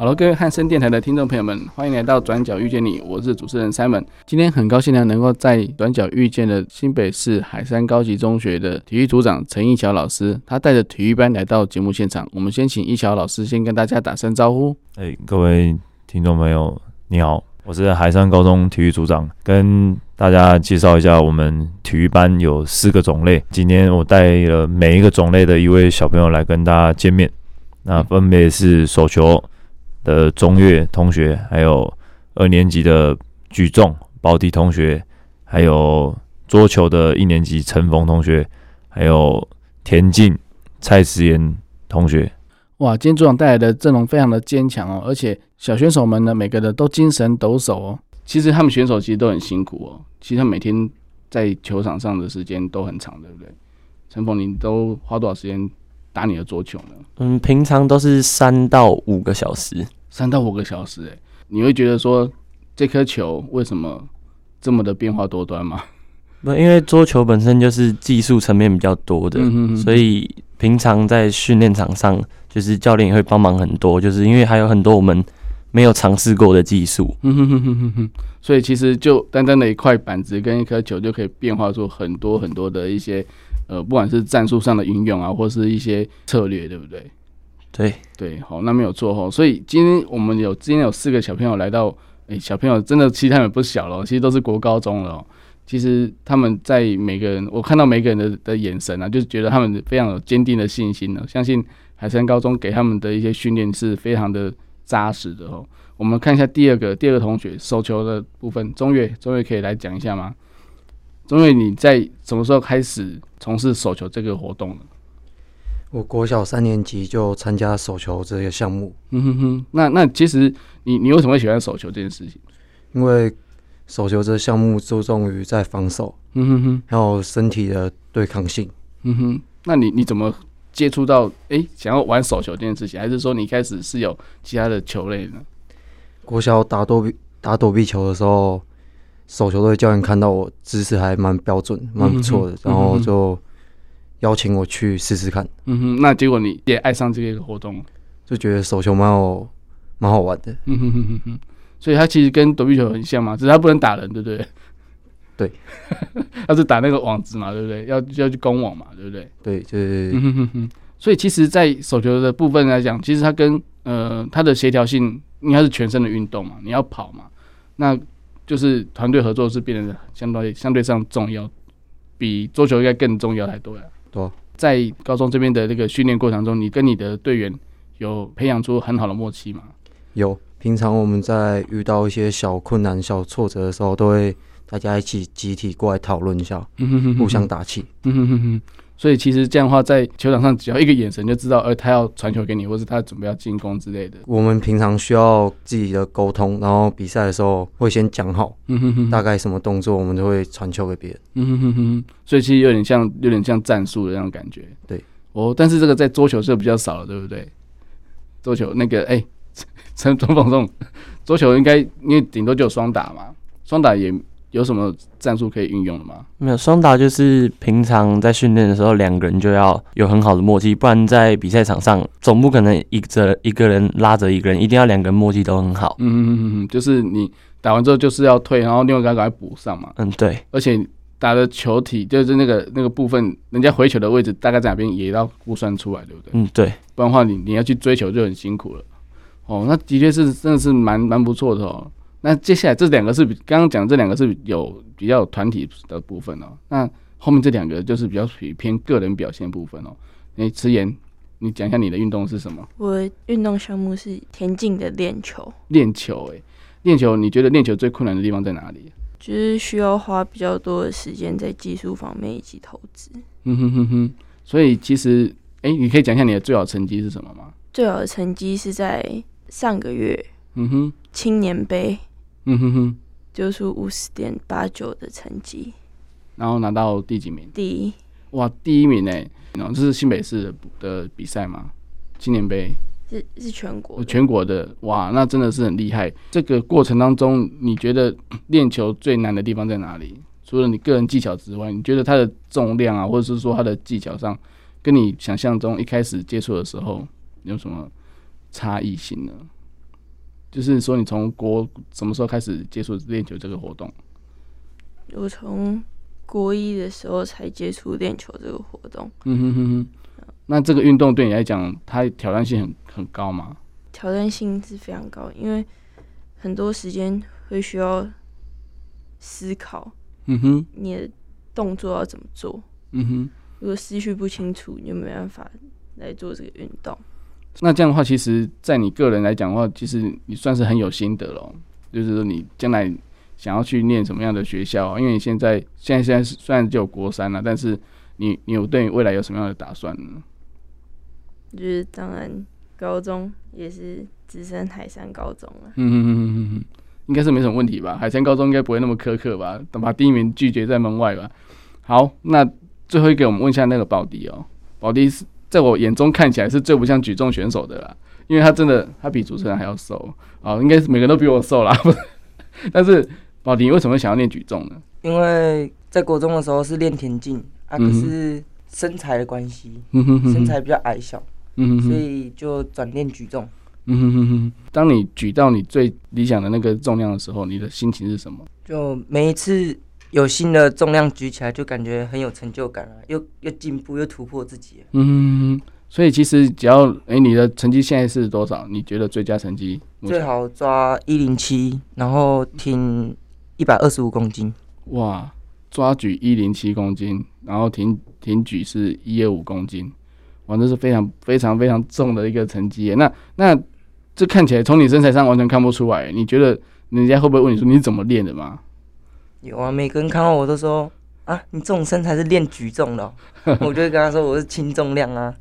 好了，各位汉声电台的听众朋友们，欢迎来到转角遇见你，我是主持人 Simon。今天很高兴呢，能够在转角遇见的新北市海山高级中学的体育组长陈义乔老师，他带着体育班来到节目现场。我们先请义乔老师先跟大家打声招呼。哎，各位听众朋友，你好，我是海山高中体育组长，跟大家介绍一下，我们体育班有四个种类。今天我带了每一个种类的一位小朋友来跟大家见面，那分别是手球。的中岳同学，还有二年级的举重宝迪同学，还有桌球的一年级陈峰同学，还有田径蔡思妍同学。哇，今天组长带来的阵容非常的坚强哦，而且小选手们呢，每个人都精神抖擞哦。其实他们选手其实都很辛苦哦，其实他每天在球场上的时间都很长，对不对？陈峰，你都花多少时间？打你的桌球呢？嗯，平常都是三到五个小时，三到五个小时，哎，你会觉得说这颗球为什么这么的变化多端吗？不，因为桌球本身就是技术层面比较多的，嗯、哼哼，所以平常在训练场上，就是教练也会帮忙很多，就是因为还有很多我们没有尝试过的技术，嗯哼哼哼哼哼，所以其实就单单的一块板子跟一颗球就可以变化出很多很多的一些。呃，不管是战术上的运用啊，或是一些策略，对不对？对对，好，那没有错哈。所以今天我们有今天有四个小朋友来到，哎、欸，小朋友真的其实他们不小了，其实都是国高中了。其实他们在每个人，我看到每个人的的眼神啊，就是觉得他们非常有坚定的信心呢。相信海山高中给他们的一些训练是非常的扎实的哦。我们看一下第二个第二个同学手球的部分，中岳，中岳可以来讲一下吗？中岳，你在什么时候开始从事手球这个活动呢？我国小三年级就参加手球这个项目。嗯哼哼，那那其实你你为什么会喜欢手球这件事情？因为手球这个项目注重于在防守，嗯哼哼，还有身体的对抗性。嗯哼，那你你怎么接触到哎、欸、想要玩手球这件事情？还是说你开始是有其他的球类呢？国小打躲避打躲避球的时候。手球队教练看到我姿势还蛮标准，蛮不错的，然后就邀请我去试试看。嗯哼，那结果你也爱上这个活动，就觉得手球蛮好，蛮好玩的。嗯哼哼哼哼，所以他其实跟躲避球很像嘛，只是他不能打人，对不对？对，他是打那个网子嘛，对不对？要要去攻网嘛，对不对？对，就是。嗯哼哼哼，所以其实，在手球的部分来讲，其实它跟呃它的协调性应该是全身的运动嘛，你要跑嘛，那。就是团队合作是变得相对相对上重要，比桌球应该更重要太多了。对，在高中这边的那个训练过程中，你跟你的队员有培养出很好的默契吗？有，平常我们在遇到一些小困难、小挫折的时候，都会大家一起集体过来讨论一下，互相打气。所以其实这样的话，在球场上只要一个眼神就知道，呃，他要传球给你，或是他准备要进攻之类的。我们平常需要自己的沟通，然后比赛的时候会先讲好，大概什么动作，我们都会传球给别人。嗯哼哼哼。所以其实有点像，有点像战术的那种感觉。对。哦，但是这个在桌球是比较少了，对不对？桌球那个，哎，陈 总放送，桌球应该因为顶多就双打嘛，双打也。有什么战术可以运用的吗？没有，双打就是平常在训练的时候，两个人就要有很好的默契，不然在比赛场上总不可能一个一个人拉着一个人，一定要两个人默契都很好。嗯嗯嗯嗯，就是你打完之后就是要退，然后另外一个赶快补上嘛。嗯，对。而且打的球体就是那个那个部分，人家回球的位置大概在哪边也要估算出来，对不对？嗯，对。不然的话，你你要去追求就很辛苦了。哦，那的确是真的是蛮蛮不错的哦。那接下来这两个是比刚刚讲这两个是有比较团体的部分哦，那后面这两个就是比较属于偏个人表现部分哦。诶，迟言，你讲一下你的运动是什么？我的运动项目是田径的练球。练球，诶，练球，你觉得练球最困难的地方在哪里？就是需要花比较多的时间在技术方面以及投资。嗯哼哼哼，所以其实，诶，你可以讲一下你的最好成绩是什么吗？最好的成绩是在上个月，嗯哼，青年杯。嗯哼哼，丢出五十点八九的成绩，然后拿到第几名？第一。哇，第一名呢？这是新北市的的比赛吗？青年杯是是全国全国的哇，那真的是很厉害。这个过程当中，你觉得 练球最难的地方在哪里？除了你个人技巧之外，你觉得它的重量啊，或者是说它的技巧上，跟你想象中一开始接触的时候有什么差异性呢？就是说，你从国什么时候开始接触练球这个活动？我从国一的时候才接触练球这个活动。嗯哼哼哼。那这个运动对你来讲，它挑战性很很高吗？挑战性是非常高，因为很多时间会需要思考。嗯哼。你的动作要怎么做？嗯哼。如果思绪不清楚，你就没办法来做这个运动。那这样的话，其实，在你个人来讲的话，其实你算是很有心得了。就是说，你将来想要去念什么样的学校？因为你现在现在现在虽然只有国三了，但是你你有对你未来有什么样的打算呢？就是当然，高中也是直升海山高中了。嗯嗯嗯嗯嗯，应该是没什么问题吧？海山高中应该不会那么苛刻吧？等把第一名拒绝在门外吧。好，那最后一个，我们问一下那个宝迪哦，宝迪是。在我眼中看起来是最不像举重选手的啦，因为他真的他比主持人还要瘦啊，应该是每个人都比我瘦啦。但是宝迪为什么想要练举重呢？因为在国中的时候是练田径啊，可是身材的关系，身材比较矮小，所以就转练举重。嗯哼哼哼，当你举到你最理想的那个重量的时候，你的心情是什么？就每一次。有新的重量举起来，就感觉很有成就感啊！又又进步，又突破自己。嗯，所以其实只要哎、欸，你的成绩现在是多少？你觉得最佳成绩？最好抓一零七，然后挺一百二十五公斤。哇，抓举一零七公斤，然后挺挺举是一二五公斤，哇，这是非常非常非常重的一个成绩。那那这看起来从你身材上完全看不出来。你觉得人家会不会问你说你怎么练的吗？有啊，每个人看到我都说啊，你这种身材是练举重的喔。我就会跟他说我是轻重量啊，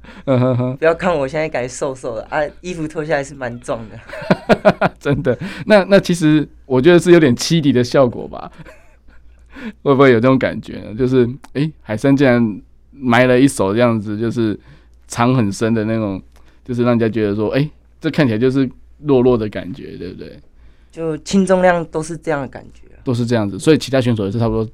不要看我现在感觉瘦瘦的啊，衣服脱下来是蛮壮的。真的，那那其实我觉得是有点欺敌的效果吧？会不会有这种感觉呢？就是哎、欸，海参竟然埋了一手这样子，就是藏很深的那种，就是让人家觉得说，哎、欸，这看起来就是弱弱的感觉，对不对？就轻重量都是这样的感觉。都是这样子，所以其他选手也是差不多，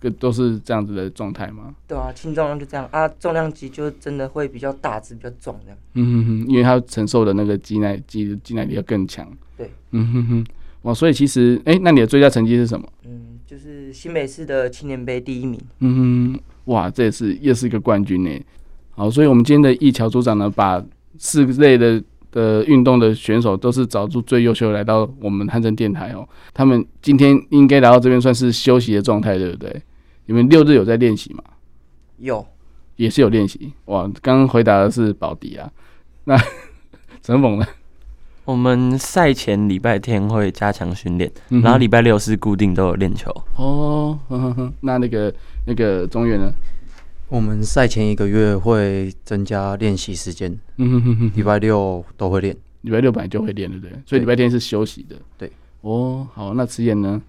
跟都是这样子的状态吗？对啊，轻重量就这样啊，重量级就真的会比较大只，比较重这样。嗯哼哼，因为他承受的那个肌耐肌肌耐力要更强。对，嗯哼哼，哇，所以其实，哎、欸，那你的最佳成绩是什么？嗯，就是新北市的青年杯第一名。嗯哼，哇，这也是又是一个冠军呢。好，所以我们今天的易桥组长呢，把四个类的。的运动的选手都是找出最优秀的来到我们汉声电台哦。他们今天应该来到这边算是休息的状态，对不对？你们六日有在练习吗？有，也是有练习。哇，刚刚回答的是保迪啊。那 陈猛呢？我们赛前礼拜天会加强训练，然后礼拜六是固定都有练球。哦，呵呵呵，那那个那个中原呢？我们赛前一个月会增加练习时间，嗯哼哼哼，礼拜六都会练，礼拜六本来就会练，对不对？所以礼拜天是休息的。对，哦，好，那慈妍呢？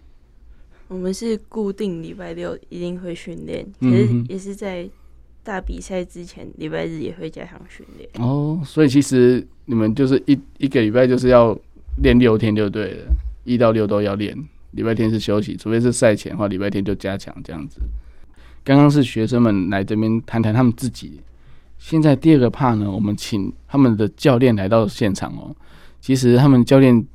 我们是固定礼拜六一定会训练，可是也是在大比赛之前，礼拜日也会加强训练。哦，所以其实你们就是一一个礼拜就是要练六天就对了，一到六都要练，礼拜天是休息，除非是赛前的话，礼拜天就加强这样子。刚刚是学生们来这边谈谈他们自己，现在第二个 part 呢，我们请他们的教练来到现场哦。其实他们教练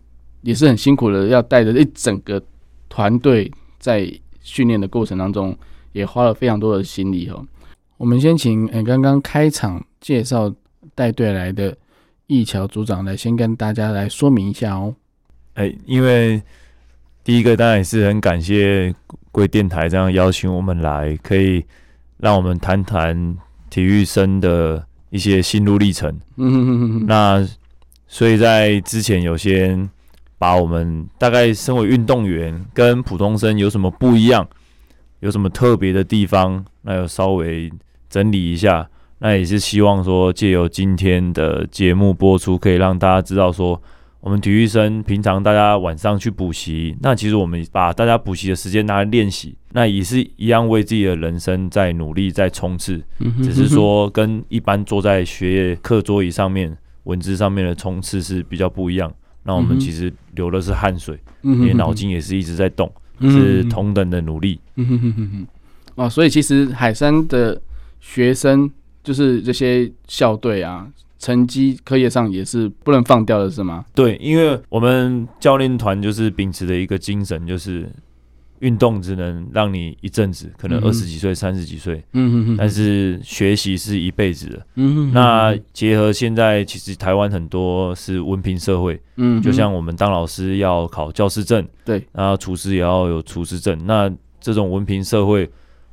也是很辛苦的，要带着一整个团队在训练的过程当中，也花了非常多的心力哦。我们先请诶刚刚开场介绍带队来的易桥组长来先跟大家来说明一下哦。哎，因为第一个当然也是很感谢。贵电台这样邀请我们来，可以让我们谈谈体育生的一些心路历程。嗯哼哼哼。那所以在之前有些把我们大概身为运动员跟普通生有什么不一样，有什么特别的地方，那要稍微整理一下。那也是希望说借由今天的节目播出，可以让大家知道说，我们体育生平常大家晚上去补习，那其实我们把大家补习的时间拿来练习，那也是一样为自己的人生在努力在冲刺，只是说跟一般坐在学业课桌椅上面文字上面的冲刺是比较不一样。那我们其实流的是汗水，因为脑筋也是一直在动，是同等的努力。啊，所以其实海山的学生就是这些校队啊。成绩课业上也是不能放掉的，是吗？对，因为我们教练团就是秉持的一个精神，就是运动只能让你一阵子，可能二十几岁、三十几岁，嗯哼哼，但是学习是一辈子的，嗯哼哼。那结合现在其实台湾很多是文凭社会，嗯，就像我们当老师要考教师证，对，然后厨师也要有厨师证，那这种文凭社会。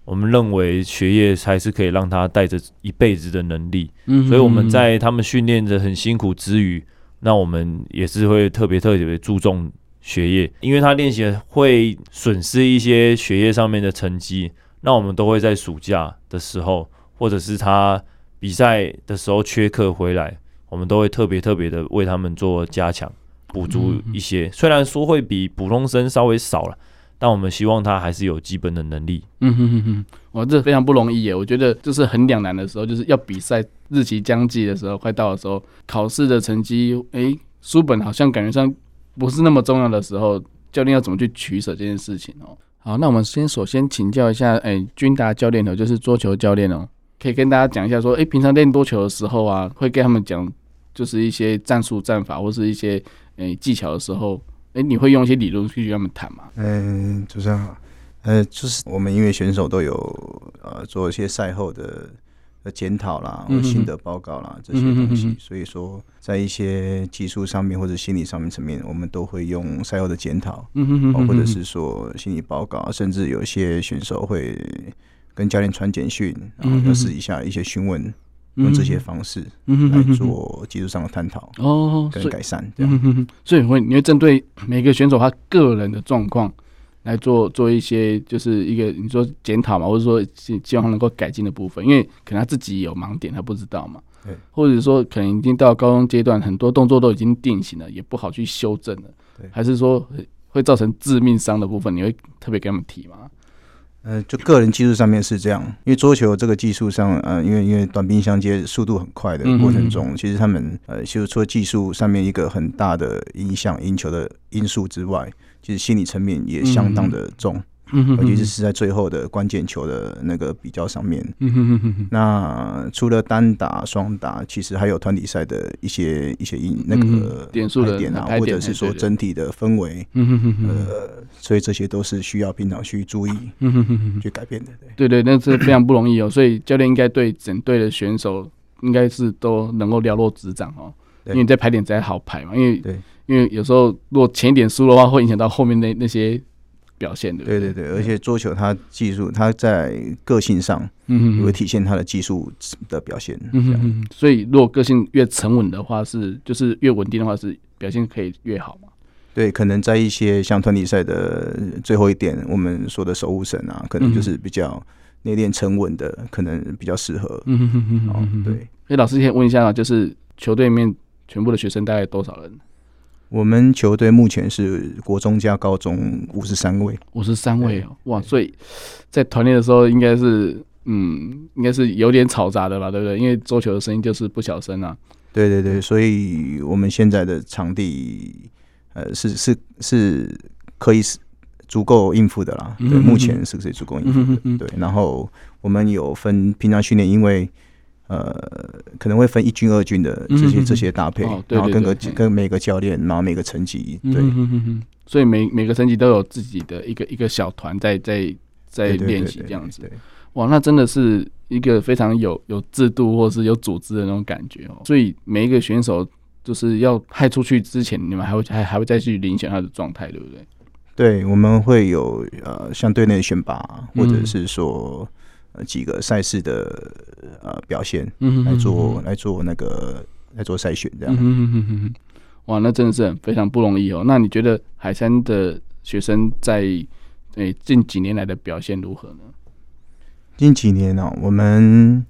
我们认为学业才是可以让他带着一辈子的能力，嗯，所以我们在他们训练的很辛苦之余，那我们也是会特别特别注重学业，因为他练习会损失一些学业上面的成绩，那我们都会在暑假的时候，或者是他比赛的时候缺课回来，我们都会特别特别的为他们做加强，补足一些，虽然说会比普通生稍微少了。但我们希望他还是有基本的能力。嗯哼哼哼，哇，这非常不容易耶！我觉得就是很两难的时候，就是要比赛日期将近的时候，快到的时候，考试的成绩，哎，书本好像感觉上不是那么重要的时候，教练要怎么去取舍这件事情哦？好，那我们先首先请教一下，哎，君达教练哦，就是桌球教练哦，可以跟大家讲一下说，哎，平常练桌球的时候啊，会跟他们讲，就是一些战术战法或是一些哎技巧的时候。哎，你会用一些理论去跟他们谈吗？嗯，主持人好。呃，就是我们因为选手都有呃做一些赛后的呃检讨啦，或心得报告啦这些东西，所以说在一些技术上面或者心理上面层面，我们都会用赛后的检讨，或者是说心理报告，甚至有些选手会跟教练传简讯，然后要试一下一些询问。用这些方式来做技术上的探讨哦，跟改善这样。所以会你会针对每个选手他个人的状况来做做一些，就是一个你说检讨嘛，或者说希希望他能够改进的部分，因为可能他自己有盲点，他不知道嘛。对，或者说可能已经到高中阶段，很多动作都已经定型了，也不好去修正了。对，还是说会造成致命伤的部分，你会特别给他们提吗？呃，就个人技术上面是这样，因为桌球这个技术上，呃，因为因为短兵相接，速度很快的过程中，嗯、其实他们呃，其实除了技术上面一个很大的影响赢球的因素之外，其实心理层面也相当的重。嗯尤其是是在最后的关键球的那个比较上面。嗯哼哼哼。那除了单打、双打，其实还有团体赛的一些一些因那个点数的点啊，或者是说整体的氛围。嗯哼哼哼。呃，所以这些都是需要平常去注意、去改变的。对对，那是非常不容易哦。所以教练应该对整队的选手应该是都能够了若指掌哦。因为你在排点才好排嘛。因为对，因为有时候如果前一点输的话，会影响到后面那那些。表现对对，对对对，而且桌球它技术，它在个性上，嗯，也会体现它的技术的表现。嗯哼哼，所以如果个性越沉稳的话，是就是越稳定的话，是表现可以越好嘛？对，可能在一些像团体赛的最后一点，我们说的守护神啊，可能就是比较内敛沉稳的，可能比较适合。嗯哼哼哼，哦，对。哎，老师先问一下，就是球队里面全部的学生大概多少人？我们球队目前是国中加高中五十三位，五十三位哦，哇！所以在团练的时候，应该是嗯，应该是有点吵杂的吧，对不对？因为桌球的声音就是不小声啊。对对对，所以我们现在的场地，呃，是是是可以是足够应付的啦。对，目前是可以足够应付的。对，然后我们有分平常训练，因为。呃，可能会分一军、二军的这些这些搭配，然后跟个跟每个教练，然后每个层级，对，所以每每个层级都有自己的一个一个小团在在在练习这样子。哇，那真的是一个非常有有制度或是有组织的那种感觉哦。所以每一个选手就是要派出去之前，你们还会还还会再去遴选他的状态，对不对？对，我们会有呃，像队内选拔，或者是说。几个赛事的呃表现，嗯，来做来做那个来做筛选，这样。嗯嗯嗯哇，那真的是非常不容易哦。那你觉得海山的学生在诶、欸、近几年来的表现如何呢？近几年呢、喔，我们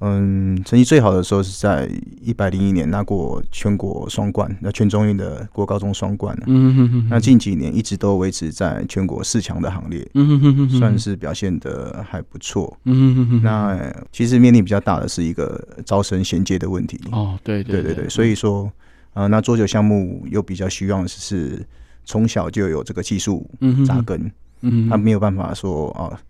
嗯，成绩最好的时候是在一百零一年拿过全国双冠，那全中运的国高中双冠。嗯哼哼。那近几年一直都维持在全国四强的行列。嗯哼哼哼。算是表现的还不错。嗯哼哼。那其实面临比较大的是一个招生衔接的问题。哦，对对对对。所以说，啊，那桌球项目又比较希望是从小就有这个技术扎根。嗯。他没有办法说啊。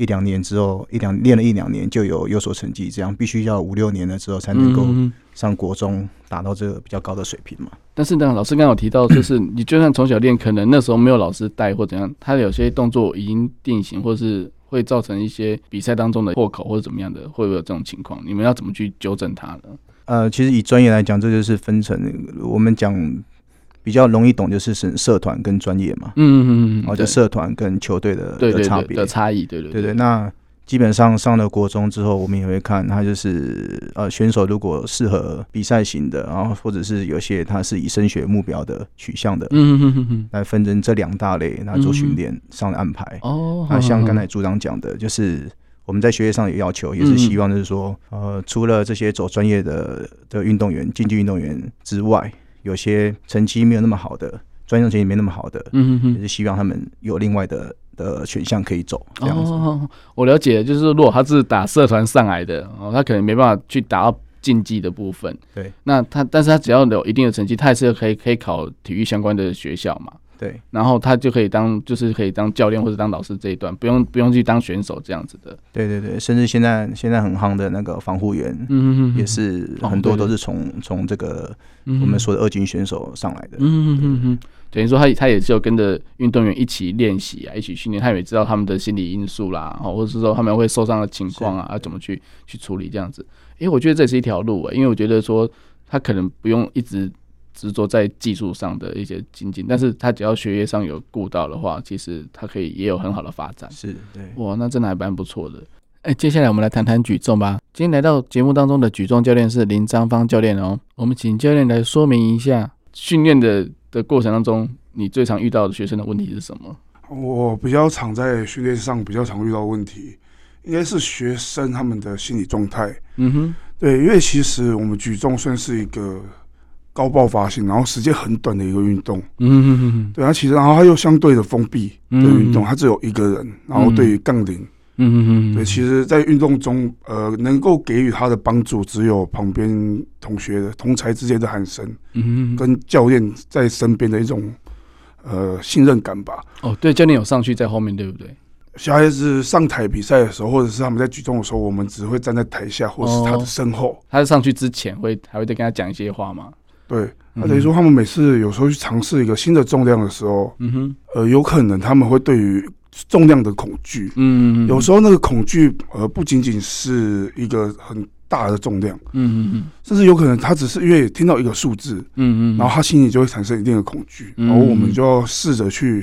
一两年之后，一两练了一两年就有有所成绩，这样必须要五六年了之后才能够上国中，达到这个比较高的水平嘛。但是呢，老师刚刚有提到，就是 你就算从小练，可能那时候没有老师带或怎样，他有些动作已经定型，或是会造成一些比赛当中的破口或者怎么样的，会不会有这种情况？你们要怎么去纠正他呢？呃，其实以专业来讲，这就是分成我们讲。比较容易懂就是是社团跟专业嘛，嗯嗯嗯，然后就社团跟球队的的差别的差异，对对对对。那基本上上了国中之后，我们也会看他就是呃选手如果适合比赛型的，然后或者是有些他是以升学目标的取向的，嗯嗯嗯嗯，来分成这两大类，来做训练上的安排。哦，那像刚才组长讲的，就是我们在学业上有要求，也是希望就是说，呃，除了这些走专业的的运动员、竞技运动员之外。有些成绩没有那么好的，专业成绩没那么好的，嗯哼哼，也是希望他们有另外的的选项可以走。这样子，哦，我了解，就是如果他是打社团上来的，哦，他可能没办法去打到竞技的部分。对，那他，但是他只要有一定的成绩，他也是可以可以考体育相关的学校嘛。对，然后他就可以当，就是可以当教练或者当老师这一段，不用不用去当选手这样子的。对对对，甚至现在现在很夯的那个防护员，嗯嗯也是很多都是从从这个我们说的二军选手上来的。嗯嗯嗯，等于说他他也是有跟着运动员一起练习啊，一起训练，他也知道他们的心理因素啦，或者是说他们会受伤的情况啊，要怎么去去处理这样子。因为我觉得这是一条路啊，因为我觉得说他可能不用一直。执着在技术上的一些精进，但是他只要学业上有顾到的话，其实他可以也有很好的发展。是对，哇，那真的还蛮不错的。哎、欸，接下来我们来谈谈举重吧。今天来到节目当中的举重教练是林张芳教练哦。我们请教练来说明一下训练的的过程当中，你最常遇到的学生的问题是什么？我比较常在训练上比较常遇到问题，应该是学生他们的心理状态。嗯哼，对，因为其实我们举重算是一个。高爆发性，然后时间很短的一个运动，嗯嗯嗯，对，它其实然后它又相对的封闭的运动，它只有一个人，然后对于杠铃，嗯嗯嗯对，其实，在运动中，呃，能够给予他的帮助，只有旁边同学的同才之间的喊声，嗯跟教练在身边的一种呃信任感吧。哦，对，教练有上去在后面，对不对？小孩子上台比赛的时候，或者是他们在举重的时候，我们只会站在台下，或是他的身后。他在上去之前会还会再跟他讲一些话吗？对，那等于说他们每次有时候去尝试一个新的重量的时候，嗯哼，呃，有可能他们会对于重量的恐惧，嗯嗯，有时候那个恐惧，呃，不仅仅是一个很大的重量，嗯嗯，甚至有可能他只是因为听到一个数字，嗯嗯，然后他心里就会产生一定的恐惧，然后我们就要试着去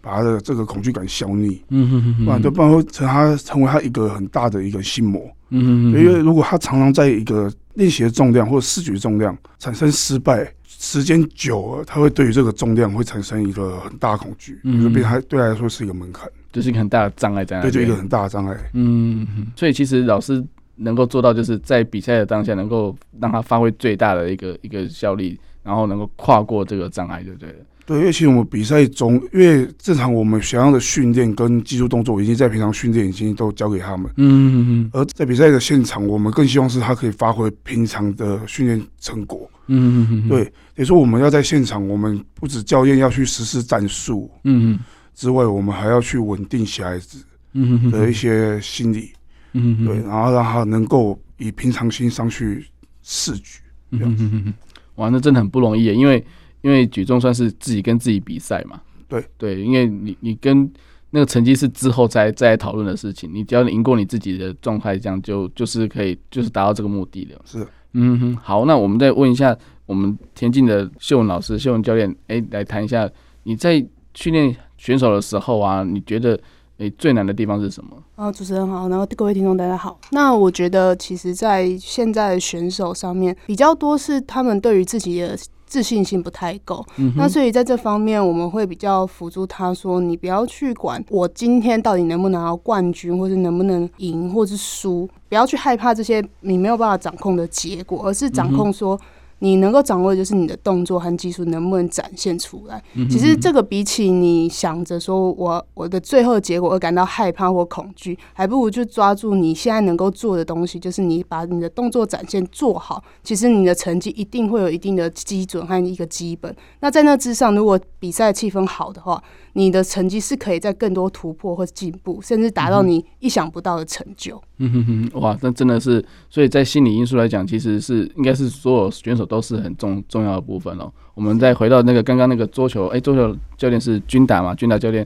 把他的这个恐惧感消弭，嗯哼哼，不然就不然会成他成为他一个很大的一个心魔，嗯哼，因为如果他常常在一个练习的重量或者视觉重量产生失败，时间久了，他会对于这个重量会产生一个很大的恐惧，嗯，就变他对他来说是一个门槛，就是一个很大的障碍在那。对，就一个很大的障碍。嗯，所以其实老师能够做到，就是在比赛的当下，能够让他发挥最大的一个一个效力，然后能够跨过这个障碍，对不对？对，因为其实我们比赛中，因为正常我们想要的训练跟技术动作，已经在平常训练已经都交给他们。嗯嗯嗯。而在比赛的现场，我们更希望是他可以发挥平常的训练成果。嗯嗯嗯。对，也说我们要在现场，我们不止教练要去实施战术，嗯之外，我们还要去稳定小孩子，嗯的一些心理，嗯对，然后让他能够以平常心上去试举。嗯嗯嗯。哇，那真的很不容易，因为。因为举重算是自己跟自己比赛嘛，对对，因为你你跟那个成绩是之后再再来讨论的事情，你只要赢过你自己的状态，这样就就是可以就是达到这个目的了。是，嗯哼，好，那我们再问一下我们田径的秀文老师、秀文教练，哎，来谈一下你在训练选手的时候啊，你觉得诶最难的地方是什么？啊，主持人好，然后各位听众大家好。那我觉得其实，在现在的选手上面比较多是他们对于自己的。自信心不太够。嗯、那所以在这方面，我们会比较辅助他说：“你不要去管我今天到底能不能拿到冠军，或者能不能赢，或是输，不要去害怕这些你没有办法掌控的结果，而是掌控说。嗯”你能够掌握的就是你的动作和技术能不能展现出来。其实这个比起你想着说我我的最后结果而感到害怕或恐惧，还不如就抓住你现在能够做的东西，就是你把你的动作展现做好。其实你的成绩一定会有一定的基准和一个基本。那在那之上，如果比赛气氛好的话，你的成绩是可以在更多突破或进步，甚至达到你意想不到的成就。嗯哼哼，哇，那真的是，所以在心理因素来讲，其实是应该是所有选手都是很重重要的部分哦。我们再回到那个刚刚那个桌球，哎、欸，桌球教练是军达嘛？军达教练，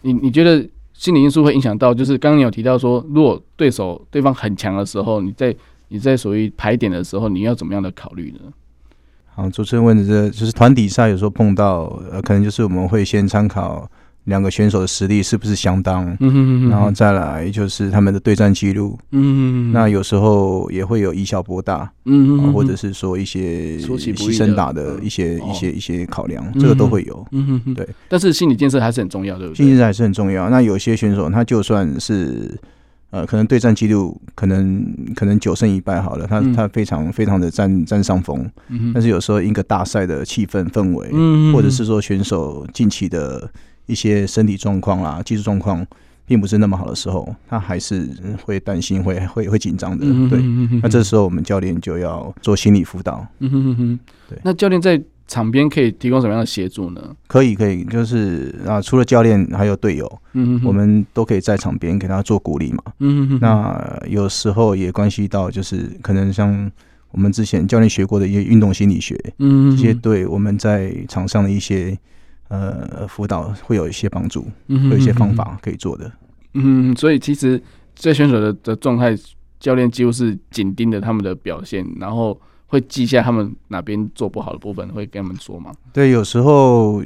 你你觉得心理因素会影响到？就是刚刚你有提到说，如果对手对方很强的时候，你在你在属于排点的时候，你要怎么样的考虑呢？好，主持人问的这就是团体赛有时候碰到，呃，可能就是我们会先参考。两个选手的实力是不是相当？嗯哼嗯哼，然后再来就是他们的对战记录。嗯哼，那有时候也会有以小博大。嗯哼，或者是说一些牺牲打的一些一些一些考量，这个都会有。嗯哼，对。但是心理建设还是很重要，对不对？心理建设还是很重要。那有些选手他就算是呃，可能对战记录可能可能九胜一败好了，他他非常非常的占占上风。嗯，但是有时候一个大赛的气氛氛围，嗯，或者是说选手近期的。一些身体状况啦、技术状况并不是那么好的时候，他还是会担心、会会会紧张的。对，那这时候我们教练就要做心理辅导。嗯哼哼，对。那教练在场边可以提供什么样的协助呢？可以，可以，就是啊，除了教练还有队友，嗯哼，我们都可以在场边给他做鼓励嘛。嗯哼。那有时候也关系到，就是可能像我们之前教练学过的一些运动心理学，嗯，这些对我们在场上的一些。呃，辅导会有一些帮助，嗯，有一些方法可以做的。嗯，所以其实这选手的的状态，教练几乎是紧盯着他们的表现，然后会记下他们哪边做不好的部分，会跟他们说吗？对，有时候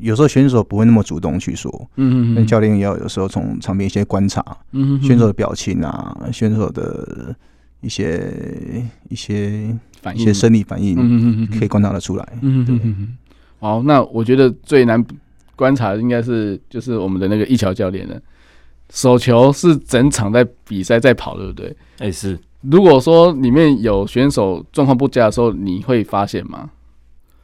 有时候选手不会那么主动去说，嗯嗯，那教练也要有时候从场边一些观察，嗯，选手的表情啊，选手的一些一些反应，一些生理反应，嗯嗯，可以观察得出来，嗯，嗯。好，那我觉得最难观察的应该是就是我们的那个一桥教练了。手球是整场在比赛在跑，对不对？哎、欸，是。如果说里面有选手状况不佳的时候，你会发现吗？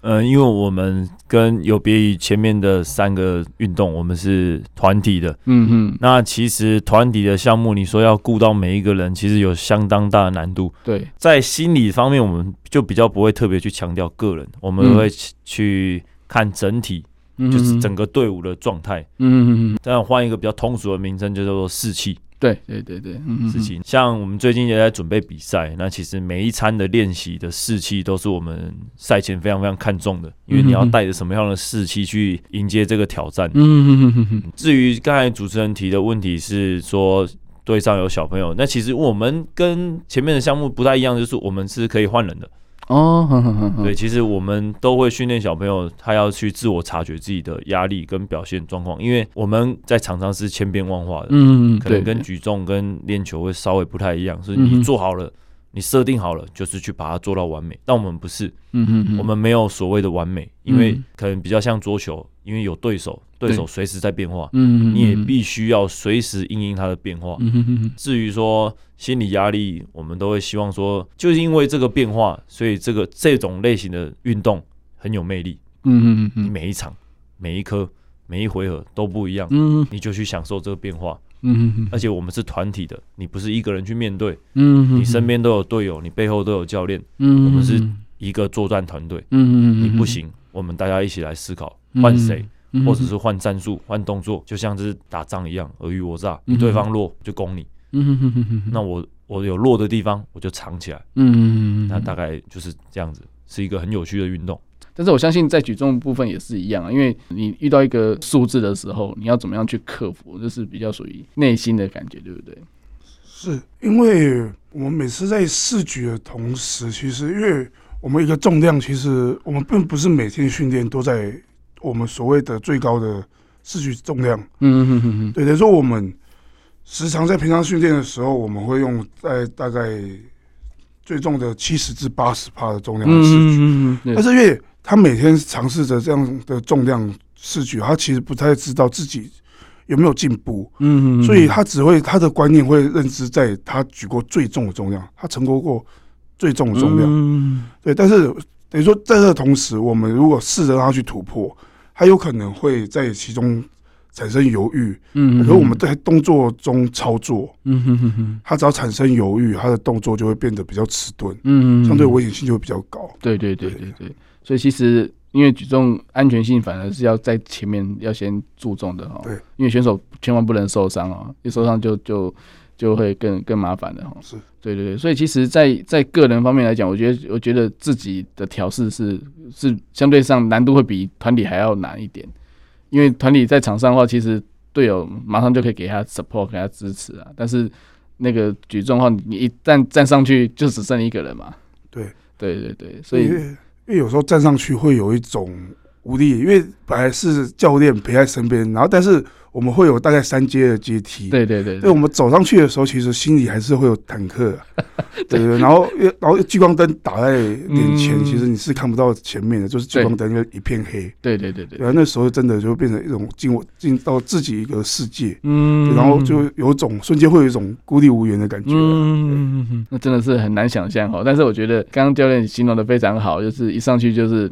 嗯，因为我们跟有别于前面的三个运动，我们是团体的。嗯哼，那其实团体的项目，你说要顾到每一个人，其实有相当大的难度。对，在心理方面，我们就比较不会特别去强调个人，我们会去看整体，就是整个队伍的状态。嗯嗯，这样换一个比较通俗的名称，就叫做士气。对对对对，事情像我们最近也在准备比赛，那其实每一餐的练习的士气都是我们赛前非常非常看重的，因为你要带着什么样的士气去迎接这个挑战。嗯，至于刚才主持人提的问题是说队上有小朋友，那其实我们跟前面的项目不太一样，就是我们是可以换人的。哦，呵呵呵对，其实我们都会训练小朋友，他要去自我察觉自己的压力跟表现状况，因为我们在场上是千变万化的，嗯，可能跟举重跟练球会稍微不太一样，所以你做好了，你设定好了，就是去把它做到完美。但我们不是，嗯，我们没有所谓的完美，因为可能比较像桌球，因为有对手，对手随时在变化，嗯，你也必须要随时应应他的变化。嗯，至于说。心理压力，我们都会希望说，就是因为这个变化，所以这个这种类型的运动很有魅力。嗯嗯嗯，你每一场、每一颗、每一回合都不一样。嗯，你就去享受这个变化。嗯嗯，而且我们是团体的，你不是一个人去面对。嗯，你身边都有队友，你背后都有教练。嗯，我们是一个作战团队。嗯嗯，你不行，我们大家一起来思考换谁，或者是换战术、换动作，就像是打仗一样，尔虞我诈。你对方弱就攻你。嗯哼哼哼哼，那我我有弱的地方，我就藏起来。嗯，那大概就是这样子，是一个很有趣的运动。但是我相信在举重部分也是一样啊，因为你遇到一个数字的时候，你要怎么样去克服，这是比较属于内心的感觉，对不对？是因为我们每次在试举的同时，其实因为我们一个重量，其实我们并不是每天训练都在我们所谓的最高的试举重量。嗯嗯嗯嗯，对，等于说我们。时常在平常训练的时候，我们会用在大概最重的七十至八十帕的重量的视举，嗯嗯、但是因为他每天尝试着这样的重量视举，他其实不太知道自己有没有进步，嗯，所以他只会他的观念会认知在他举过最重的重量，他成功过最重的重量，嗯，对，但是等于说在这个同时，我们如果试着让他去突破，他有可能会在其中。产生犹豫，嗯，而我们在动作中操作，嗯哼哼哼，他只要产生犹豫，他的动作就会变得比较迟钝，嗯，相对危险性就会比较高。对对对对对，所以其实因为举重安全性反而是要在前面要先注重的哈，对，因为选手千万不能受伤哦，一受伤就就就会更更麻烦的哈。是，对对对，所以其实在，在在个人方面来讲，我觉得我觉得自己的调试是是相对上难度会比团体还要难一点。因为团体在场上的话，其实队友马上就可以给他 support，给他支持啊。但是那个举重的话，你一旦站上去，就只剩一个人嘛。对，对对对，所以因为，因为有时候站上去会有一种无力，因为本来是教练陪在身边，然后但是。我们会有大概三阶的阶梯，对对对，对。我们走上去的时候，其实心里还是会有忐忑，对对。然后，然后聚光灯打在眼前，其实你是看不到前面的，就是聚光灯就一片黑。对对对对。然后那时候真的就变成一种进我进到自己一个世界，嗯，然后就有一种瞬间会有一种孤立无援的感觉。嗯，那真的是很难想象哈。但是我觉得刚刚教练形容的非常好，就是一上去就是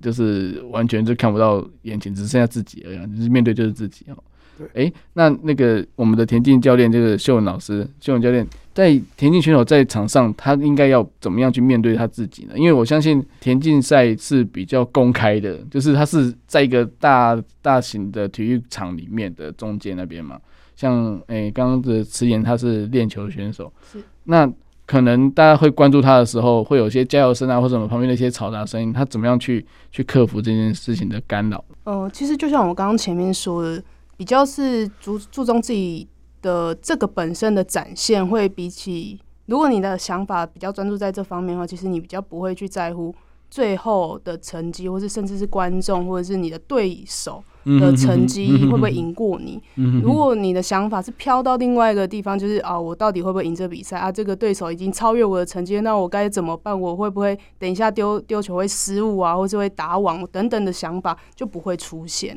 就是完全就看不到眼前，只剩下自己而已，就是面对就是自己哦。对，哎、欸，那那个我们的田径教练，就是秀文老师，秀文教练，在田径选手在场上，他应该要怎么样去面对他自己呢？因为我相信田径赛是比较公开的，就是他是在一个大大型的体育场里面的中间那边嘛。像哎，刚刚的辞言，他是练球选手，是那可能大家会关注他的时候，会有些加油声啊，或者什么旁边的一些嘈杂声音，他怎么样去去克服这件事情的干扰？呃，其实就像我刚刚前面说的。比较是注注重自己的这个本身的展现，会比起如果你的想法比较专注在这方面的话，其实你比较不会去在乎最后的成绩，或是甚至是观众或者是你的对手的成绩会不会赢过你。如果你的想法是飘到另外一个地方，就是啊，我到底会不会赢这比赛啊？这个对手已经超越我的成绩，那我该怎么办？我会不会等一下丢丢球会失误啊，或是会打网等等的想法就不会出现。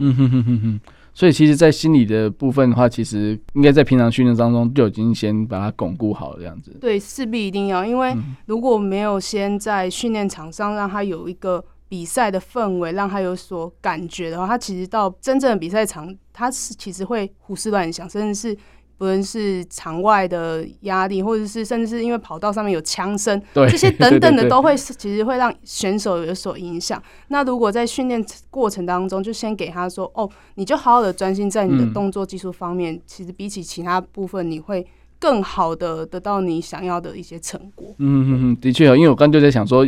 所以，其实，在心理的部分的话，其实应该在平常训练当中就已经先把它巩固好了，这样子。对，势必一定要，因为如果没有先在训练场上让他有一个比赛的氛围，让他有所感觉的话，他其实到真正的比赛场，他是其实会胡思乱想，甚至是。不论是场外的压力，或者是甚至是因为跑道上面有枪声，对这些等等的都会其实会让选手有所影响。那如果在训练过程当中，就先给他说：“哦，你就好好的专心在你的动作技术方面，嗯、其实比起其他部分，你会更好的得到你想要的一些成果。”嗯嗯嗯，的确啊，因为我刚就在想说。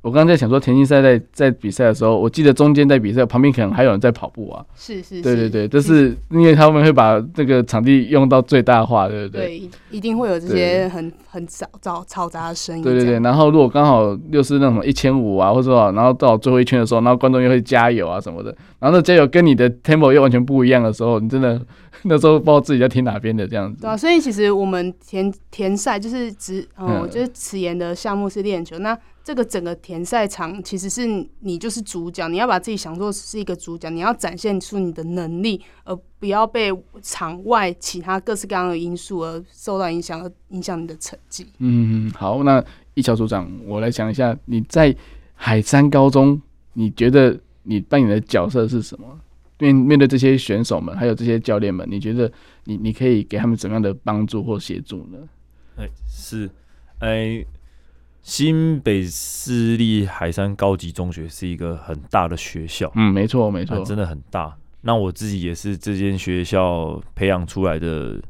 我刚刚在想说，田径赛在在比赛的时候，我记得中间在比赛旁边可能还有人在跑步啊。是是，是，对对对，就是因为他们会把这个场地用到最大化，对不对？对，一定会有这些很很嘈嘈嘈杂的声音。对对对，然后如果刚好又是那种一千五啊，或者说，然后到最后一圈的时候，然后观众又会加油啊什么的，然后那加油跟你的 tempo 又完全不一样的时候，你真的 那时候不知道自己在听哪边的这样子。对啊，所以其实我们田田赛就是只哦，嗯、就是此言的项目是练球那。这个整个田赛场其实是你就是主角，你要把自己想做是一个主角，你要展现出你的能力，而不要被场外其他各式各样的因素而受到影响，而影响你的成绩。嗯，好，那一桥组长，我来想一下你在海山高中，你觉得你扮演的角色是什么？面面对这些选手们，还有这些教练们，你觉得你你可以给他们怎么样的帮助或协助呢？哎，是，哎。新北市立海山高级中学是一个很大的学校，嗯，没错没错，真的很大。那我自己也是这间学校培养出来的，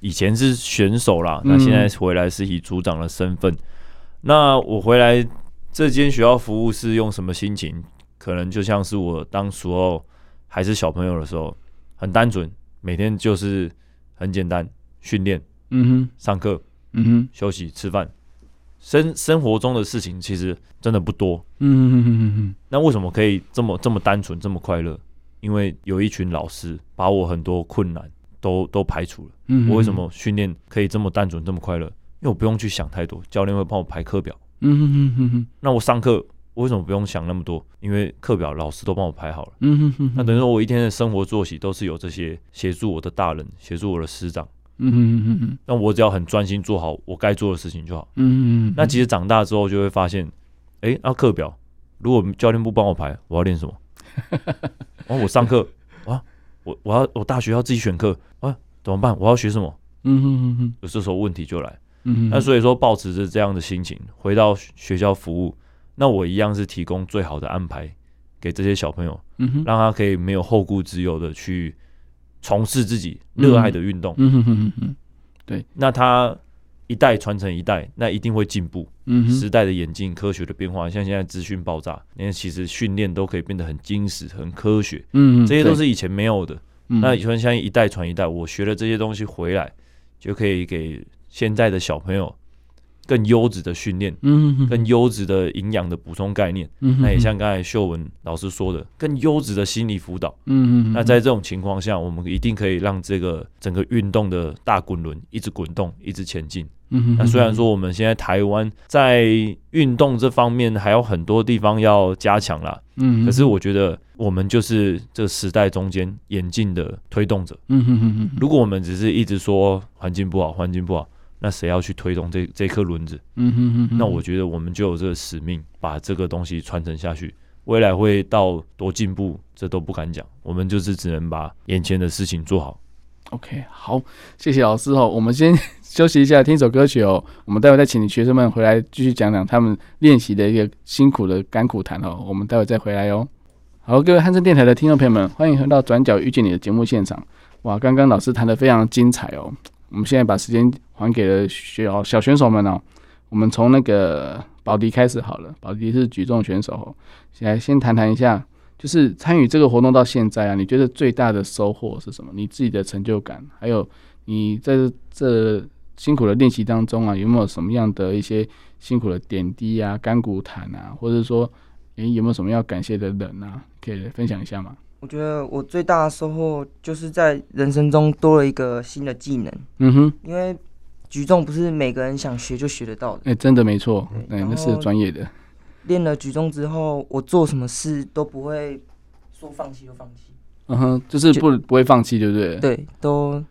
以前是选手啦，那现在回来是以组长的身份。那我回来这间学校服务是用什么心情？可能就像是我当时候还是小朋友的时候，很单纯，每天就是很简单训练，嗯哼，上课，嗯哼，休息吃饭。生生活中的事情其实真的不多，嗯哼哼哼哼，那为什么可以这么这么单纯这么快乐？因为有一群老师把我很多困难都都排除了。嗯，我为什么训练可以这么单纯这么快乐？因为我不用去想太多，教练会帮我排课表。嗯哼哼哼哼。那我上课我为什么不用想那么多？因为课表老师都帮我排好了。嗯哼哼。那等于说我一天的生活作息都是有这些协助我的大人，协助我的师长。嗯哼哼哼。那我只要很专心做好我该做的事情就好。嗯哼哼。那其实长大之后就会发现，哎、欸，那课表如果教练不帮我排，我要练什么？然 后我上课啊，我我要我大学要自己选课啊，怎么办？我要学什么？嗯哼哼哼。有这时候问题就来。嗯，那所以说，保持着这样的心情回到学校服务，那我一样是提供最好的安排给这些小朋友，嗯，让他可以没有后顾之忧的去从事自己热爱的运动。嗯哼哼哼哼，对，那他一代传承一代，那一定会进步。嗯，时代的演进，科学的变化，像现在资讯爆炸，因为其实训练都可以变得很精实、很科学。嗯，这些都是以前没有的。嗯，那以前像一代传一代，我学了这些东西回来，就可以给。现在的小朋友更优质的训练，嗯，更优质的营养的补充概念，嗯，那也像刚才秀文老师说的，更优质的心理辅导，嗯，那在这种情况下，我们一定可以让这个整个运动的大滚轮一直滚动，一直前进。嗯，那虽然说我们现在台湾在运动这方面还有很多地方要加强啦，嗯，可是我觉得我们就是这时代中间演进的推动者。嗯哼哼哼，如果我们只是一直说环境不好，环境不好。那谁要去推动这这颗轮子？嗯哼哼哼。那我觉得我们就有这个使命，把这个东西传承下去。未来会到多进步，这都不敢讲。我们就是只能把眼前的事情做好。OK，好，谢谢老师哦。我们先 休息一下，听一首歌曲哦。我们待会再请学生们回来继续讲讲他们练习的一个辛苦的甘苦谈哦。我们待会再回来哦。好，各位汉声电台的听众朋友们，欢迎回到《转角遇见你》的节目现场。哇，刚刚老师谈的非常精彩哦。我们现在把时间还给了学小选手们哦。我们从那个宝迪开始好了，宝迪是举重选手哦。现在先谈谈一下，就是参与这个活动到现在啊，你觉得最大的收获是什么？你自己的成就感，还有你在这辛苦的练习当中啊，有没有什么样的一些辛苦的点滴啊、甘苦谈啊，或者说，诶，有没有什么要感谢的人啊？可以分享一下吗？我觉得我最大的收获就是在人生中多了一个新的技能。嗯哼，因为举重不是每个人想学就学得到的。哎、欸，真的没错，哎，那是专业的。练了举重之后，我做什么事都不会说放弃就放弃。嗯哼，就是不不会放弃，对不对？对，都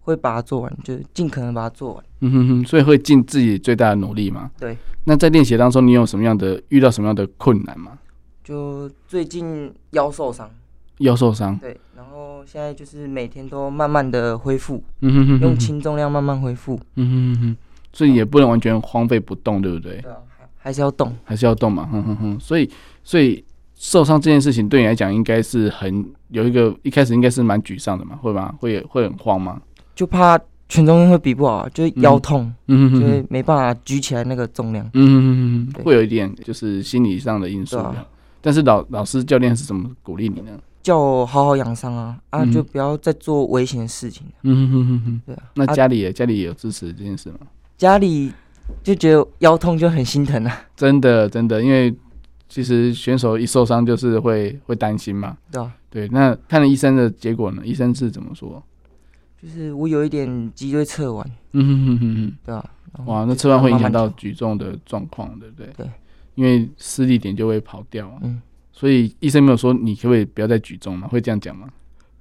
会把它做完，就尽可能把它做完。嗯哼哼，所以会尽自己最大的努力嘛。对。那在练习当中，你有什么样的遇到什么样的困难吗？就最近腰受伤。腰受伤，对，然后现在就是每天都慢慢的恢复，嗯哼，哼，哼，哼，用轻重量慢慢恢复，嗯哼，哼哼，所以也不能完全荒废不动，对不对？对啊，还是要动，还是要动嘛，哼哼哼。所以，所以受伤这件事情对你来讲，应该是很有一个一开始应该是蛮沮丧的嘛，会吗？会会很慌吗？就怕全中运会比不好，就是腰痛，嗯哼，就没办法举起来那个重量，嗯哼哼哼，会有一点就是心理上的因素。啊、但是老老师教练是怎么鼓励你呢？叫我好好养伤啊啊，就不要再做危险的事情。嗯哼哼哼，对啊。那家里也家里也有支持这件事吗？家里就觉得腰痛就很心疼啊。真的真的，因为其实选手一受伤就是会会担心嘛。对啊。对，那看了医生的结果呢？医生是怎么说？就是我有一点脊椎侧弯。嗯哼哼哼哼，对啊。哇，那侧弯会影响到举重的状况，对不对？对。因为施力点就会跑掉。嗯。所以医生没有说你可不可以不要再举重吗？会这样讲吗？